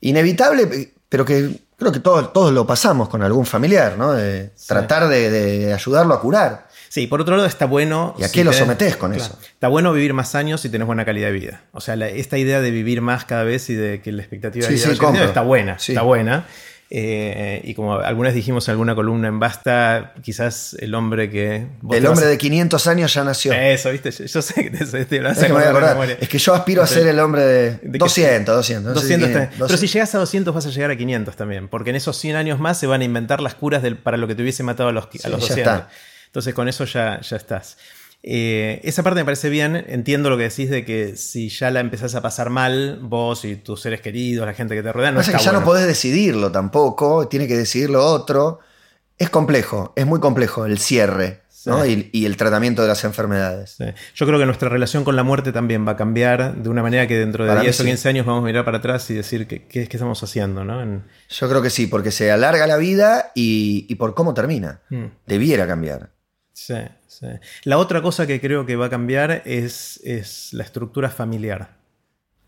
inevitable, pero que creo que todos, todos lo pasamos con algún familiar, ¿no? De tratar de, de ayudarlo a curar. Sí, por otro lado está bueno... ¿Y a qué lo sometés con eso? Está bueno vivir más años si tenés buena calidad de vida. O sea, esta idea de vivir más cada vez y de que la expectativa de vida está buena, está buena. Eh, y como algunas dijimos en alguna columna en Basta, quizás el hombre que... El hombre de 500 años ya nació. Eso, ¿viste? Yo, sé que te, te, lo es, que es que yo aspiro a ser el hombre de, 200, 200. 200, Pero si llegas a 200 vas a llegar a 500 también, porque en esos 100 años más se van a inventar las curas del, para lo que te hubiese matado a los, a los 200. Entonces con eso ya, ya estás. Eh, esa parte me parece bien, entiendo lo que decís de que si ya la empezás a pasar mal, vos y tus seres queridos, la gente que te rodea, no es que ya no podés decidirlo tampoco, tiene que decidirlo otro. Es complejo, es muy complejo el cierre y, el tratamiento de las enfermedades. Yo creo que nuestra relación con la muerte también va a cambiar de una manera que dentro de 10 o 15 años vamos a mirar para atrás y decir qué, qué, estamos haciendo. ¿no? Yo creo que sí, porque se alarga la vida y, por cómo termina. Mm. Debiera cambiar. Sí, sí. La otra cosa que creo que va a cambiar es, es la estructura familiar.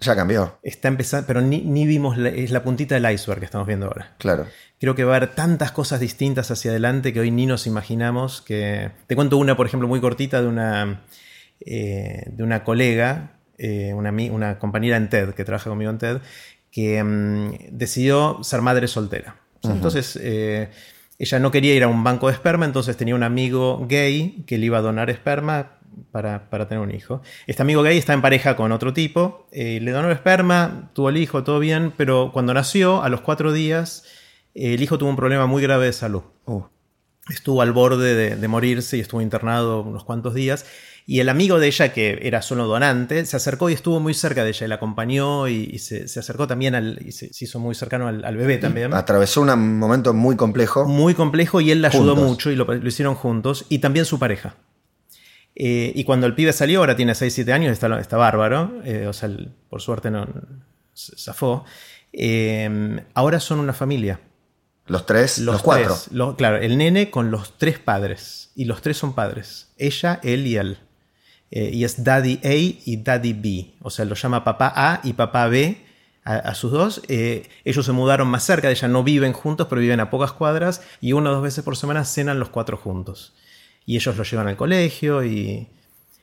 Ya cambió. Está empezando, pero ni, vimos, es la puntita del iceberg que estamos viendo ahora. Claro. Creo que va a haber tantas cosas distintas hacia adelante que hoy ni nos imaginamos. Que... Te cuento una, por ejemplo, muy cortita de una, eh, de una colega, eh, una, una, compañera en TED, que trabaja conmigo en TED, que mm, decidió ser madre soltera. Entonces, eh, ella no quería ir a un banco de esperma, entonces tenía un amigo gay que le iba a donar esperma para, tener un hijo. Este amigo gay está en pareja con otro tipo, eh, le donó esperma, tuvo el hijo, todo bien, pero cuando nació, a los cuatro días, el hijo tuvo un problema muy grave de salud. Uh. Estuvo al borde de, morirse y estuvo internado unos cuantos días. Y el amigo de ella, que era solo donante, se acercó y estuvo muy cerca de ella. la acompañó y, se, acercó también al, y se, hizo muy cercano al, bebé también. Atravesó un momento muy complejo. Muy complejo y él la ayudó mucho y lo, hicieron juntos. Y también su pareja. Eh, y cuando el pibe salió, ahora tiene 6-7 años, está, está bárbaro. Eh, o sea, por suerte no zafó. Eh, ahora son una familia. Los tres, los, cuatro. claro, el nene con los tres padres. Y los tres son padres. Ella, él y él. Eh, y es Daddy A y Daddy B. O sea, lo llama papá A y papá B a, sus dos. Eh, ellos se mudaron más cerca, de ella no viven juntos, pero viven a pocas cuadras y una o dos veces por semana cenan los cuatro juntos. Y ellos lo llevan al colegio y...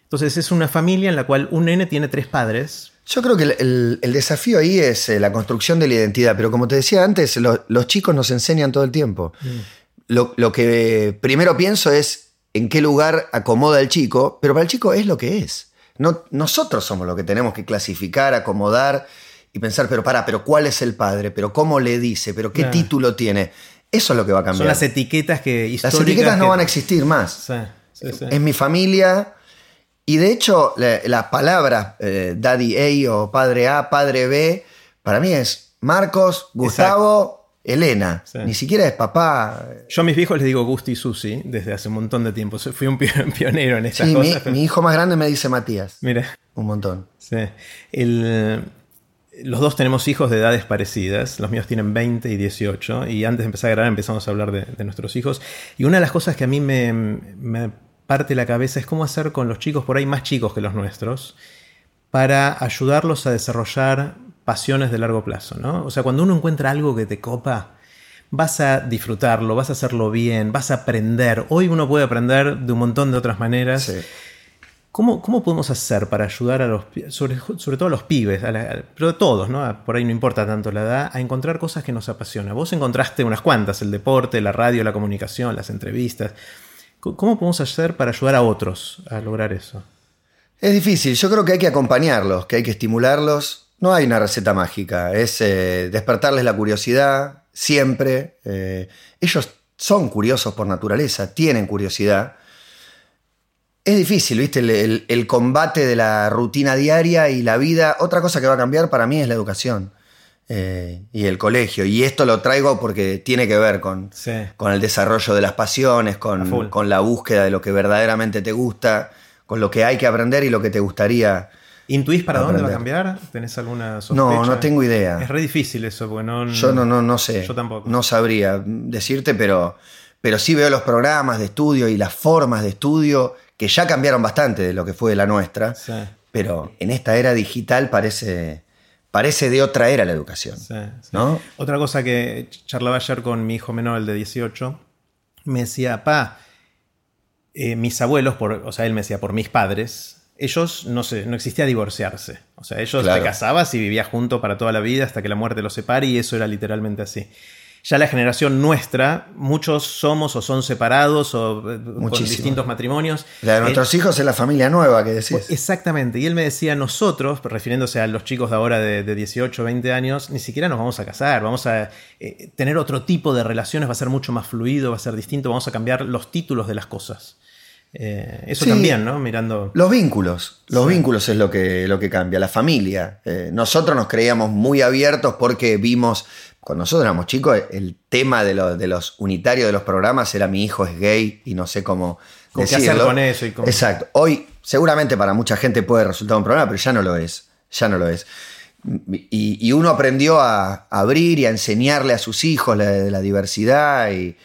Entonces es una familia en la cual un nene tiene tres padres. Yo creo que el, desafío ahí es eh, la construcción de la identidad, pero como te decía antes, los chicos nos enseñan todo el tiempo. Mm. Lo, lo que primero pienso es en qué lugar acomoda el chico, pero para el chico es lo que es. No, nosotros somos los que tenemos que clasificar, acomodar y pensar, pero para, pero ¿cuál es el padre? ¿Pero cómo le dice? ¿Pero qué título tiene? Eso es lo que va a cambiar. Son las etiquetas que Las etiquetas no van a existir más. Es mi familia. Y de hecho, la, palabra eh, daddy A o padre A, padre B, para mí es Marcos, Gustavo, Elena, ni siquiera es papá. Yo a mis viejos les digo Gusti y Susi desde hace un montón de tiempo. Fui un pionero en estas cosas. Mi, mi, hijo más grande me dice Matías. Mira. Un montón. Sí. los dos tenemos hijos de edades parecidas. Los míos tienen 20 y 18. Y antes de empezar a grabar empezamos a hablar de, nuestros hijos. Y una de las cosas que a mí me, me parte la cabeza es cómo hacer con los chicos por ahí más chicos que los nuestros para ayudarlos a desarrollar pasiones de largo plazo, ¿no? O sea, cuando uno encuentra algo que te copa, vas a disfrutarlo, vas a hacerlo bien, vas a aprender. Hoy uno puede aprender de un montón de otras maneras. ¿Cómo, ¿Cómo, podemos hacer para ayudar a los, sobre, sobre todo a los pibes, pero a todos, ¿no? por ahí no importa tanto la edad, a encontrar cosas que nos apasionan? Vos encontraste unas cuantas, el deporte, la radio, la comunicación, las entrevistas. ¿Cómo podemos hacer para ayudar a otros a lograr eso? Es difícil, yo creo que hay que acompañarlos, que hay que estimularlos, no hay una receta mágica, es eh, despertarles la curiosidad siempre. Eh, ellos son curiosos por naturaleza, tienen curiosidad. Es difícil, ¿viste? El, combate de la rutina diaria y la vida. Otra cosa que va a cambiar para mí es la educación eh, y el colegio. Y esto lo traigo porque tiene que ver con, con el desarrollo de las pasiones, con, con la búsqueda de lo que verdaderamente te gusta, con lo que hay que aprender y lo que te gustaría ¿Intuís para dónde va a cambiar? ¿Tenés alguna sospecha? No, no tengo idea. Es re difícil eso, porque no. Yo no, no, no sé. Yo tampoco. No sabría decirte, pero, pero sí veo los programas de estudio y las formas de estudio que ya cambiaron bastante de lo que fue la nuestra. Pero en esta era digital parece, parece de otra era la educación. ¿no? Otra cosa que charlaba ayer con mi hijo menor, el de 18, me decía, pa, eh, mis abuelos, por, o sea, él me decía, por mis padres, ellos no, se, no existía divorciarse. O sea, ellos te casabas y vivías juntos para toda la vida hasta que la muerte los separe y eso era literalmente así ya la generación nuestra, muchos somos o son separados o eh, con distintos matrimonios. La de nuestros hijos es la familia nueva que decís. Exactamente. Y él me decía, nosotros, refiriéndose a los chicos de ahora de, 18, 20 años, ni siquiera nos vamos a casar, vamos a eh, tener otro tipo de relaciones, va a ser mucho más fluido, va a ser distinto, vamos a cambiar los títulos de las cosas. Eh, eso también, ¿no? Mirando. Los vínculos. Los vínculos es lo que, lo que cambia. La familia. nosotros nos creíamos muy abiertos porque vimos cuando nosotros éramos chicos, el tema de, los unitarios de los programas era mi hijo es gay y no sé cómo ¿Con decirlo. Qué hacer con eso y Exacto. Hoy, seguramente para mucha gente puede resultar un problema, pero ya no lo es. Ya no lo es. Y, uno aprendió a, abrir y a enseñarle a sus hijos la, la diversidad y,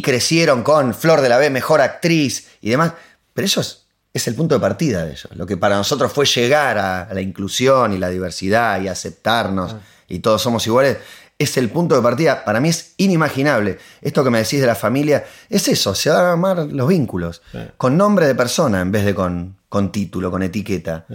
crecieron con Flor de la B, mejor actriz y demás. Pero eso es, el punto de partida de ellos. Lo que para nosotros fue llegar a, la inclusión y la diversidad y aceptarnos ah. y todos somos iguales es el punto de partida. Para mí es inimaginable. Esto que me decís de la familia, es eso, se van a amar los vínculos. Con nombre de persona en vez de con, con título, con etiqueta.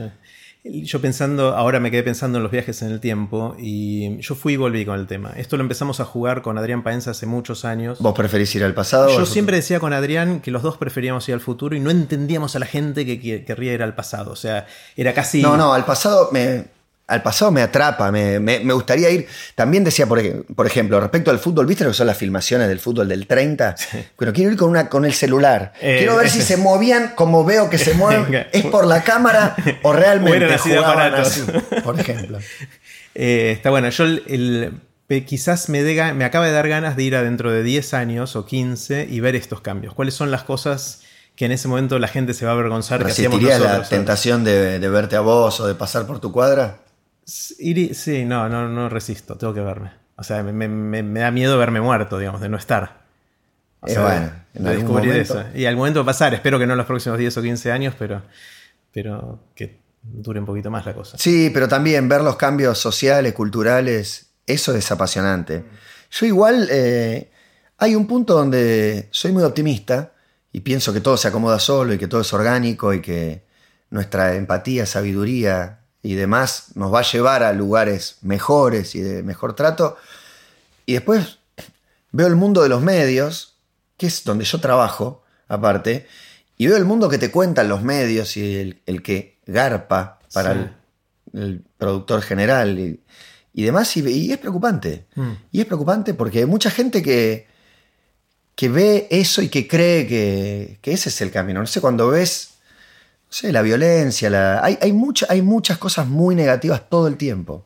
Yo pensando, ahora me quedé pensando en los viajes en el tiempo y yo fui y volví con el tema. Esto lo empezamos a jugar con Adrián Paenza hace muchos años. ¿Vos preferís ir al pasado? Yo siempre decía con Adrián que los dos preferíamos ir al futuro y no entendíamos a la gente que querría ir al pasado. O sea, era casi... No, no, al pasado me, al pasado me atrapa, me, gustaría ir. También decía, por, por, ejemplo, respecto al fútbol, ¿viste lo que son las filmaciones del fútbol del 30? Pero quiero ir con, una, con el celular. Eh, quiero ver si se movían como veo que se mueven. ¿Es por la cámara o realmente jugaban así? Por ejemplo. Eh, está bueno. Yo quizás me, me acaba de dar ganas de ir adentro de 10 años o 15 y ver estos cambios. ¿Cuáles son las cosas que en ese momento la gente se va a avergonzar que hacíamos nosotros? la tentación de, de verte a vos o de pasar por tu cuadra? Sí, no, no, no resisto, tengo que verme. O sea, me, da miedo verme muerto, digamos, de no estar. O bueno, descubrir eso. Y al momento va a pasar, espero que no en los próximos 10 o 15 años, pero, pero que dure un poquito más la cosa. Sí, pero también ver los cambios sociales, culturales, eso es apasionante. Yo igual, eh, hay un punto donde soy muy optimista y pienso que todo se acomoda solo y que todo es orgánico y que nuestra empatía, sabiduría, y demás nos va a llevar a lugares mejores y de mejor trato. Y después veo el mundo de los medios, que es donde yo trabajo, aparte, y veo el mundo que te cuentan los medios y el, que garpa para el, productor general y, demás, y, es preocupante. Mm. Y es preocupante porque hay mucha gente que, que ve eso y que cree que, que ese es el camino. No sé, cuando ves Sí, la violencia, la... Hay, hay, hay muchas cosas muy negativas todo el tiempo.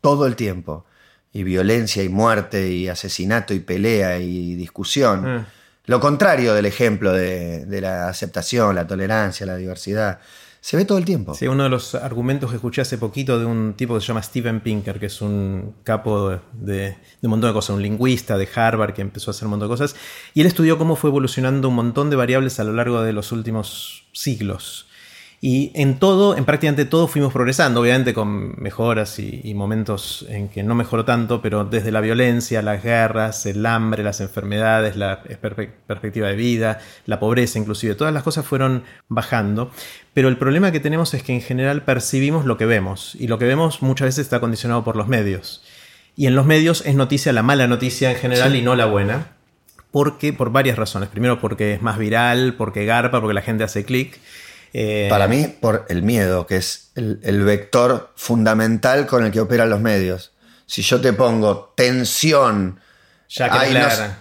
Todo el tiempo. Y violencia y muerte y asesinato y pelea y discusión. Mm. Lo contrario del ejemplo de, la aceptación, la tolerancia, la diversidad. Se ve todo el tiempo. Sí, uno de los argumentos que escuché hace poquito de un tipo que se llama Steven Pinker, que es un capo de, de, un montón de cosas, un lingüista de Harvard que empezó a hacer un montón de cosas, y él estudió cómo fue evolucionando un montón de variables a lo largo de los últimos siglos. Y en todo, en prácticamente todo fuimos progresando, obviamente con mejoras y, momentos en que no mejoró tanto, pero desde la violencia, las guerras, el hambre, las enfermedades, la perspectiva de vida, la pobreza inclusive, todas las cosas fueron bajando. Pero el problema que tenemos es que en general percibimos lo que vemos, y lo que vemos muchas veces está condicionado por los medios. Y en los medios es noticia la mala noticia en general y no la buena. Porque, por varias razones. Primero porque es más viral, porque garpa, porque la gente hace clic. Eh, Para mí, por el miedo, que es el, vector fundamental con el que operan los medios. Si yo te pongo tensión. Ya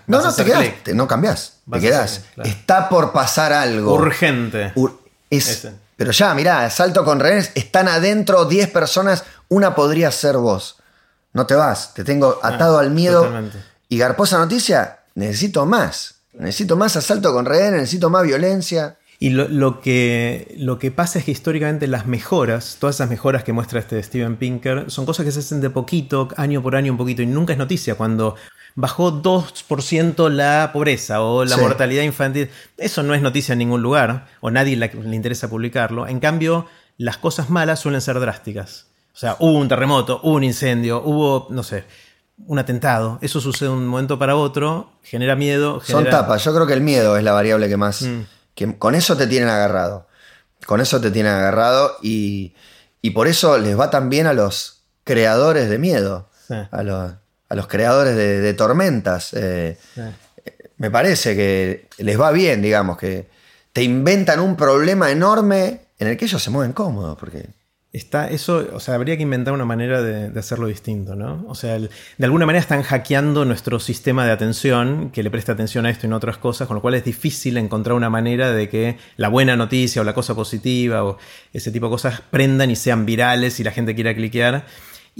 no, no, te quedas, no cambias, te quedas. Está por pasar algo. Urgente. pero ya, mirá, salto con rehenes, están adentro 10 personas, una podría ser vos. No te vas, te tengo ah, atado al miedo. Y garposa noticia, necesito más. Necesito más asalto con rehenes, necesito más violencia. Y lo, que, lo que pasa es que históricamente las mejoras, todas esas mejoras que muestra este Steven Pinker, son cosas que se hacen de poquito, año por año un poquito, y nunca es noticia. Cuando bajó 2% la pobreza o la mortalidad infantil, eso no es noticia en ningún lugar, o nadie le, le interesa publicarlo. En cambio, las cosas malas suelen ser drásticas. O sea, hubo un terremoto, hubo un incendio, hubo, no sé, un atentado. Eso sucede de un momento para otro, genera miedo. Son tapas. Yo creo que el miedo es la variable que más. Mm. Que con eso te tienen agarrado. Con eso te tienen agarrado y, y por eso les va tan bien a los creadores de miedo. A, los, a, los, creadores de, tormentas. Eh, me parece que les va bien, digamos, que te inventan un problema enorme en el que ellos se mueven cómodos, porque Está eso, o sea, habría que inventar una manera de, hacerlo distinto, ¿no? O sea, de alguna manera están hackeando nuestro sistema de atención, que le presta atención a esto y no a otras cosas, con lo cual es difícil encontrar una manera de que la buena noticia o la cosa positiva o ese tipo de cosas prendan y sean virales y la gente quiera cliquear.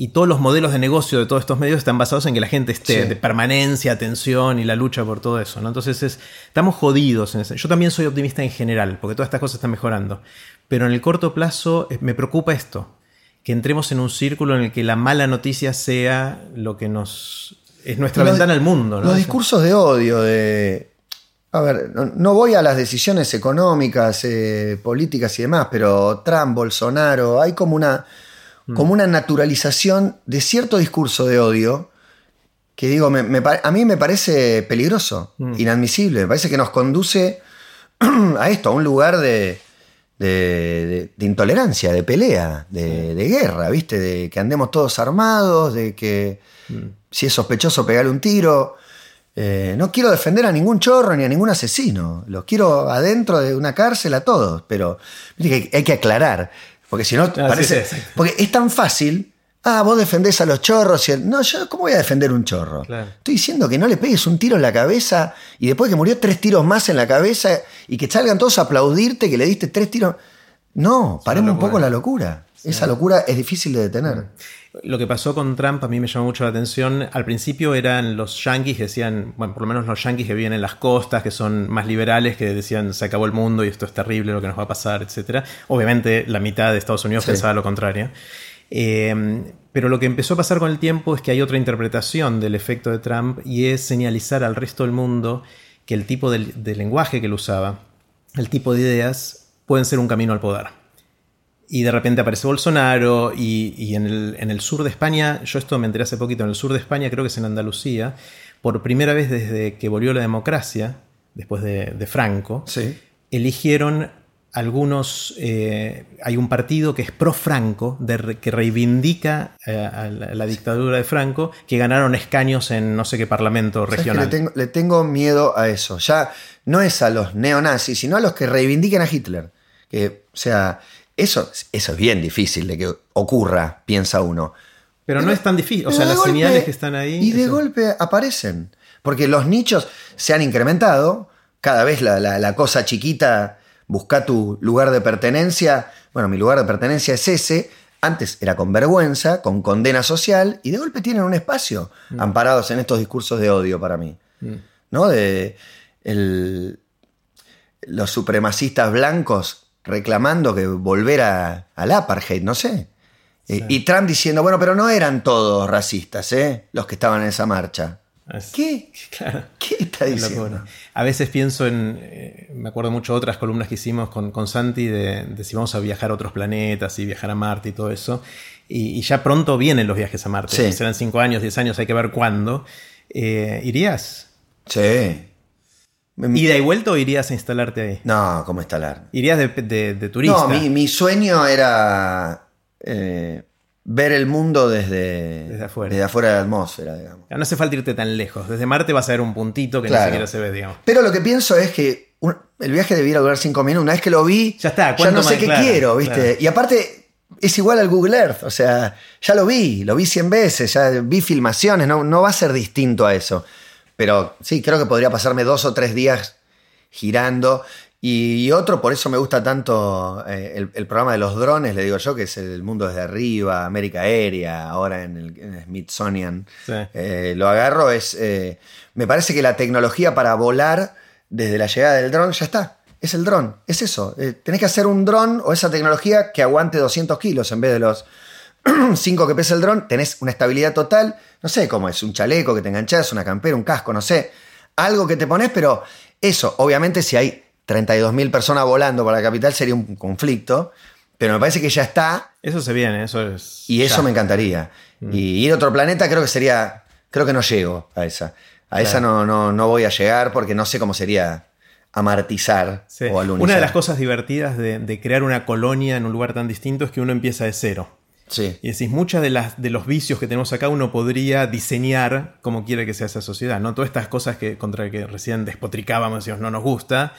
Y todos los modelos de negocio de todos estos medios están basados en que la gente esté de permanencia, atención y la lucha por todo eso, ¿no? Entonces estamos jodidos en. Yo también soy optimista en general, porque todas estas cosas están mejorando. Pero en el corto plazo eh, me preocupa esto, que entremos en un círculo en el que la mala noticia sea lo que nos... es nuestra ventana al mundo. Los discursos de odio, de... A ver, no, voy a las decisiones económicas, eh, políticas y demás, pero Trump, Bolsonaro, hay como una, mm. como una naturalización de cierto discurso de odio que digo, a mí me parece peligroso, mm. inadmisible, me parece que nos conduce a esto, a un lugar de, de, intolerancia, de pelea, de, guerra, ¿viste? De que andemos todos armados, de que mm. si es sospechoso pegarle un tiro. Eh, no quiero defender a ningún chorro ni a ningún asesino. Los quiero adentro de una cárcel a todos. Pero hay que aclarar. Porque si no, ah, parece. Porque es tan fácil Ah, vos defendés a los chorros. Y No, yo, ¿cómo voy a defender un chorro? Estoy diciendo que no le pegues un tiro en la cabeza y después que murió tres tiros más en la cabeza y que salgan todos a aplaudirte que le diste tres tiros. No, paremos un poco la locura. Esa locura es difícil de detener. Lo que pasó con Trump a mí me llamó mucho la atención. Al principio eran los yanquis que decían, bueno, por lo menos los yanquis que viven en las costas, que son más liberales, que decían se acabó el mundo y esto es terrible lo que nos va a pasar, etc. Obviamente la mitad de Estados Unidos pensaba lo contrario. Eh, pero lo que empezó a pasar con el tiempo es que hay otra interpretación del efecto de Trump y es señalizar al resto del mundo que el tipo de, lenguaje que él usaba, el tipo de ideas, pueden ser un camino al poder. Y de repente aparece Bolsonaro y, en, el, sur de España, yo esto me enteré hace poquito, en el sur de España, creo que es en Andalucía, por primera vez desde que volvió la democracia, después de, Franco, eligieron algunos, eh, hay un partido que es pro-Franco, que reivindica eh, a la, dictadura de Franco, que ganaron escaños en no sé qué parlamento regional. Le tengo, miedo a eso. Ya no es a los neonazis, sino a los que reivindiquen a Hitler. Que, o sea, eso, eso es bien difícil de que ocurra, piensa uno. Pero, no es tan difícil, o sea, las señales que están ahí. Y de golpe aparecen. Porque los nichos se han incrementado, cada vez la cosa chiquita busca tu lugar de pertenencia. Bueno, mi lugar de pertenencia es ese. Antes era con vergüenza, con condena social, y de golpe tienen un espacio mm. amparados en estos discursos de odio para mí. Mm. ¿No? De los supremacistas blancos reclamando que volver al apartheid, no sé. Y Trump diciendo, bueno, pero no eran todos racistas, ¿eh? Los que estaban en esa marcha. ¿Qué? ¿Qué está diciendo? A veces pienso en. Eh, me acuerdo mucho de otras columnas que hicimos con, con Santi de, si vamos a viajar a otros planetas y viajar a Marte y todo eso. Y, ya pronto vienen los viajes a Marte. Serán 5 años, 10 años, hay que ver cuándo. Eh, ¿Irías? Sí. ¿Ida y vuelta o irías a instalarte ahí? No, ¿cómo instalar? ¿Irías de, turista? No, mi, sueño era. Eh, ver el mundo desde, desde, afuera. desde afuera de la atmósfera, digamos. No hace falta irte tan lejos. Desde Marte vas a ver un puntito que ni siquiera se ve, digamos. Pero lo que pienso es que el viaje debiera durar cinco minutos. Una vez que lo vi, ya, está, ya no sé qué quiero, ¿viste? Y aparte, es igual al Google Earth. O sea, ya lo vi, lo vi cien veces, ya vi filmaciones, no, no va a ser distinto a eso. Pero sí, creo que podría pasarme dos o tres días girando. Y otro, por eso me gusta tanto eh, el, programa de los drones, le digo yo, que es el mundo desde arriba, América Aérea, ahora en el, Smithsonian. Eh, lo agarro, es. Eh, me parece que la tecnología para volar desde la llegada del dron ya está. Es el dron, es eso. tenés que hacer un dron o esa tecnología que aguante 200 kilos en vez de los 5 que pesa el dron. Tenés una estabilidad total. No sé cómo es, un chaleco que te enganchás, una campera, un casco, no sé. Algo que te pones, pero eso, obviamente, si hay 32.000 personas volando para la capital sería un conflicto, pero me parece que ya está. Eso se viene, eso es. Y eso ya. me encantaría. Y ir a otro planeta creo que sería. Creo que no llego a esa. A esa no, no, no voy a llegar porque no sé cómo sería amartizar Sí. o alunizar. Una de las cosas divertidas de, de crear una colonia en un lugar tan distinto es que uno empieza de cero. Sí. Y decís, muchas de, las, de los vicios que tenemos acá uno podría diseñar como quiere que sea esa sociedad, ¿no? Todas estas cosas que contra que recién despotricábamos, decíamos, no nos gusta,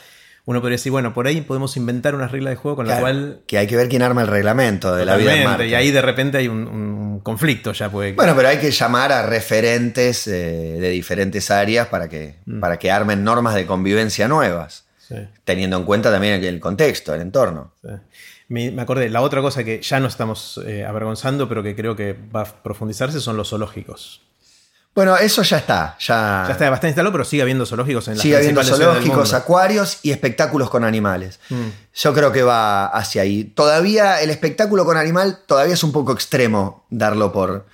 uno podría decir, bueno, por ahí podemos inventar una regla de juego con la Claro, cual... que hay que ver quién arma el reglamento de la vida en Marte. y ahí de repente hay un, un conflicto ya, pues. Bueno, pero hay que llamar a referentes eh, de diferentes áreas para que, Mm. para que armen normas de convivencia nuevas, Sí, teniendo en cuenta también el, contexto, el entorno. sí. Me, me acordé, la otra cosa que ya no estamos eh, avergonzando, pero que creo que va a profundizarse son los zoológicos. Bueno, eso ya está. Ya, Ya está bastante instalado, pero sigue habiendo zoológicos en las sigue habiendo zoológicos, acuarios y espectáculos con animales. Mm. Yo creo que va hacia ahí. Todavía el espectáculo con animal todavía es un poco extremo darlo por,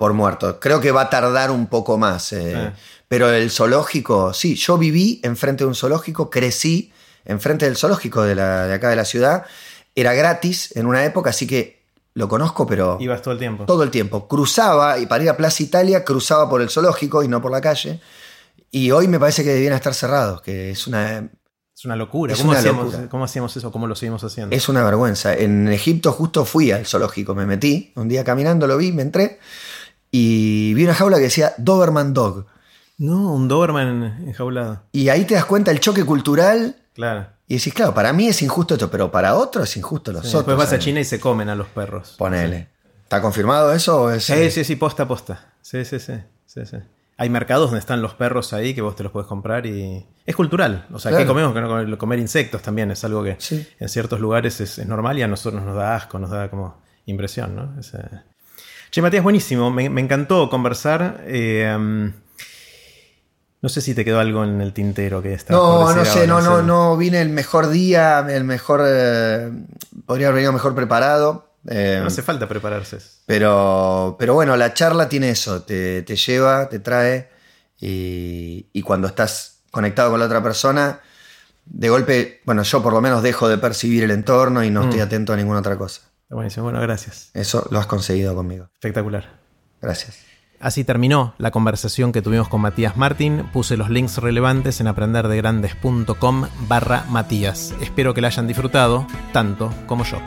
por muerto. Creo que va a tardar un poco más. eh. Ah. Pero el zoológico, sí, yo viví enfrente de un zoológico, crecí enfrente del zoológico de, la, de acá de la ciudad. Era gratis en una época, así que lo conozco, pero Ibas todo el tiempo. todo el tiempo. Cruzaba, y para ir a Plaza Italia, cruzaba por el zoológico y no por la calle. Y hoy me parece que debían estar cerrados, que es una, Es una locura. Es ¿Cómo, una hacíamos, locura. ¿Cómo hacíamos eso? ¿Cómo lo seguimos haciendo? Es una vergüenza. En Egipto justo fui al zoológico, me metí, un día caminando lo vi, me entré y vi una jaula que decía Doberman Dog. No, un Doberman enjaulado. Y ahí te das cuenta el choque cultural Claro. y decís, claro, para mí es injusto esto, pero para otros es injusto los Sí, otros. después vas a. China y se comen a los perros. Ponele. ¿Está confirmado eso? O es, Sí, sí, sí, posta, posta. Sí, sí, sí. sí, sí. Hay mercados donde están los perros ahí que vos te los puedes comprar y. Es cultural. O sea, Claro. que comemos? Que no comer, comer insectos también es algo que Sí. en ciertos lugares es, es normal y a nosotros nos da asco, nos da como impresión, ¿no? Es, eh, Che, Matías, buenísimo. Me, me encantó conversar. Eh, um, no sé si te quedó algo en el tintero que está. No, no sé, no, no, no vine el mejor día, el mejor. eh, podría haber venido mejor preparado. eh, No hace falta prepararse. pero, pero bueno, la charla tiene eso, te, te lleva, te trae, y, y cuando estás conectado con la otra persona, de golpe, bueno, yo por lo menos dejo de percibir el entorno y no estoy Mm. atento a ninguna otra cosa. Buenísimo. Bueno, gracias. Eso lo has conseguido conmigo. Espectacular. Gracias. Así terminó la conversación que tuvimos con Matías Martín. Puse los links relevantes en aprenderdegrandes.com barra Matías. Espero que la hayan disfrutado tanto como yo.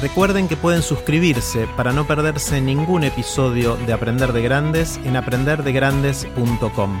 Recuerden que pueden suscribirse para no perderse ningún episodio de Aprender de Grandes en aprenderdegrandes.com.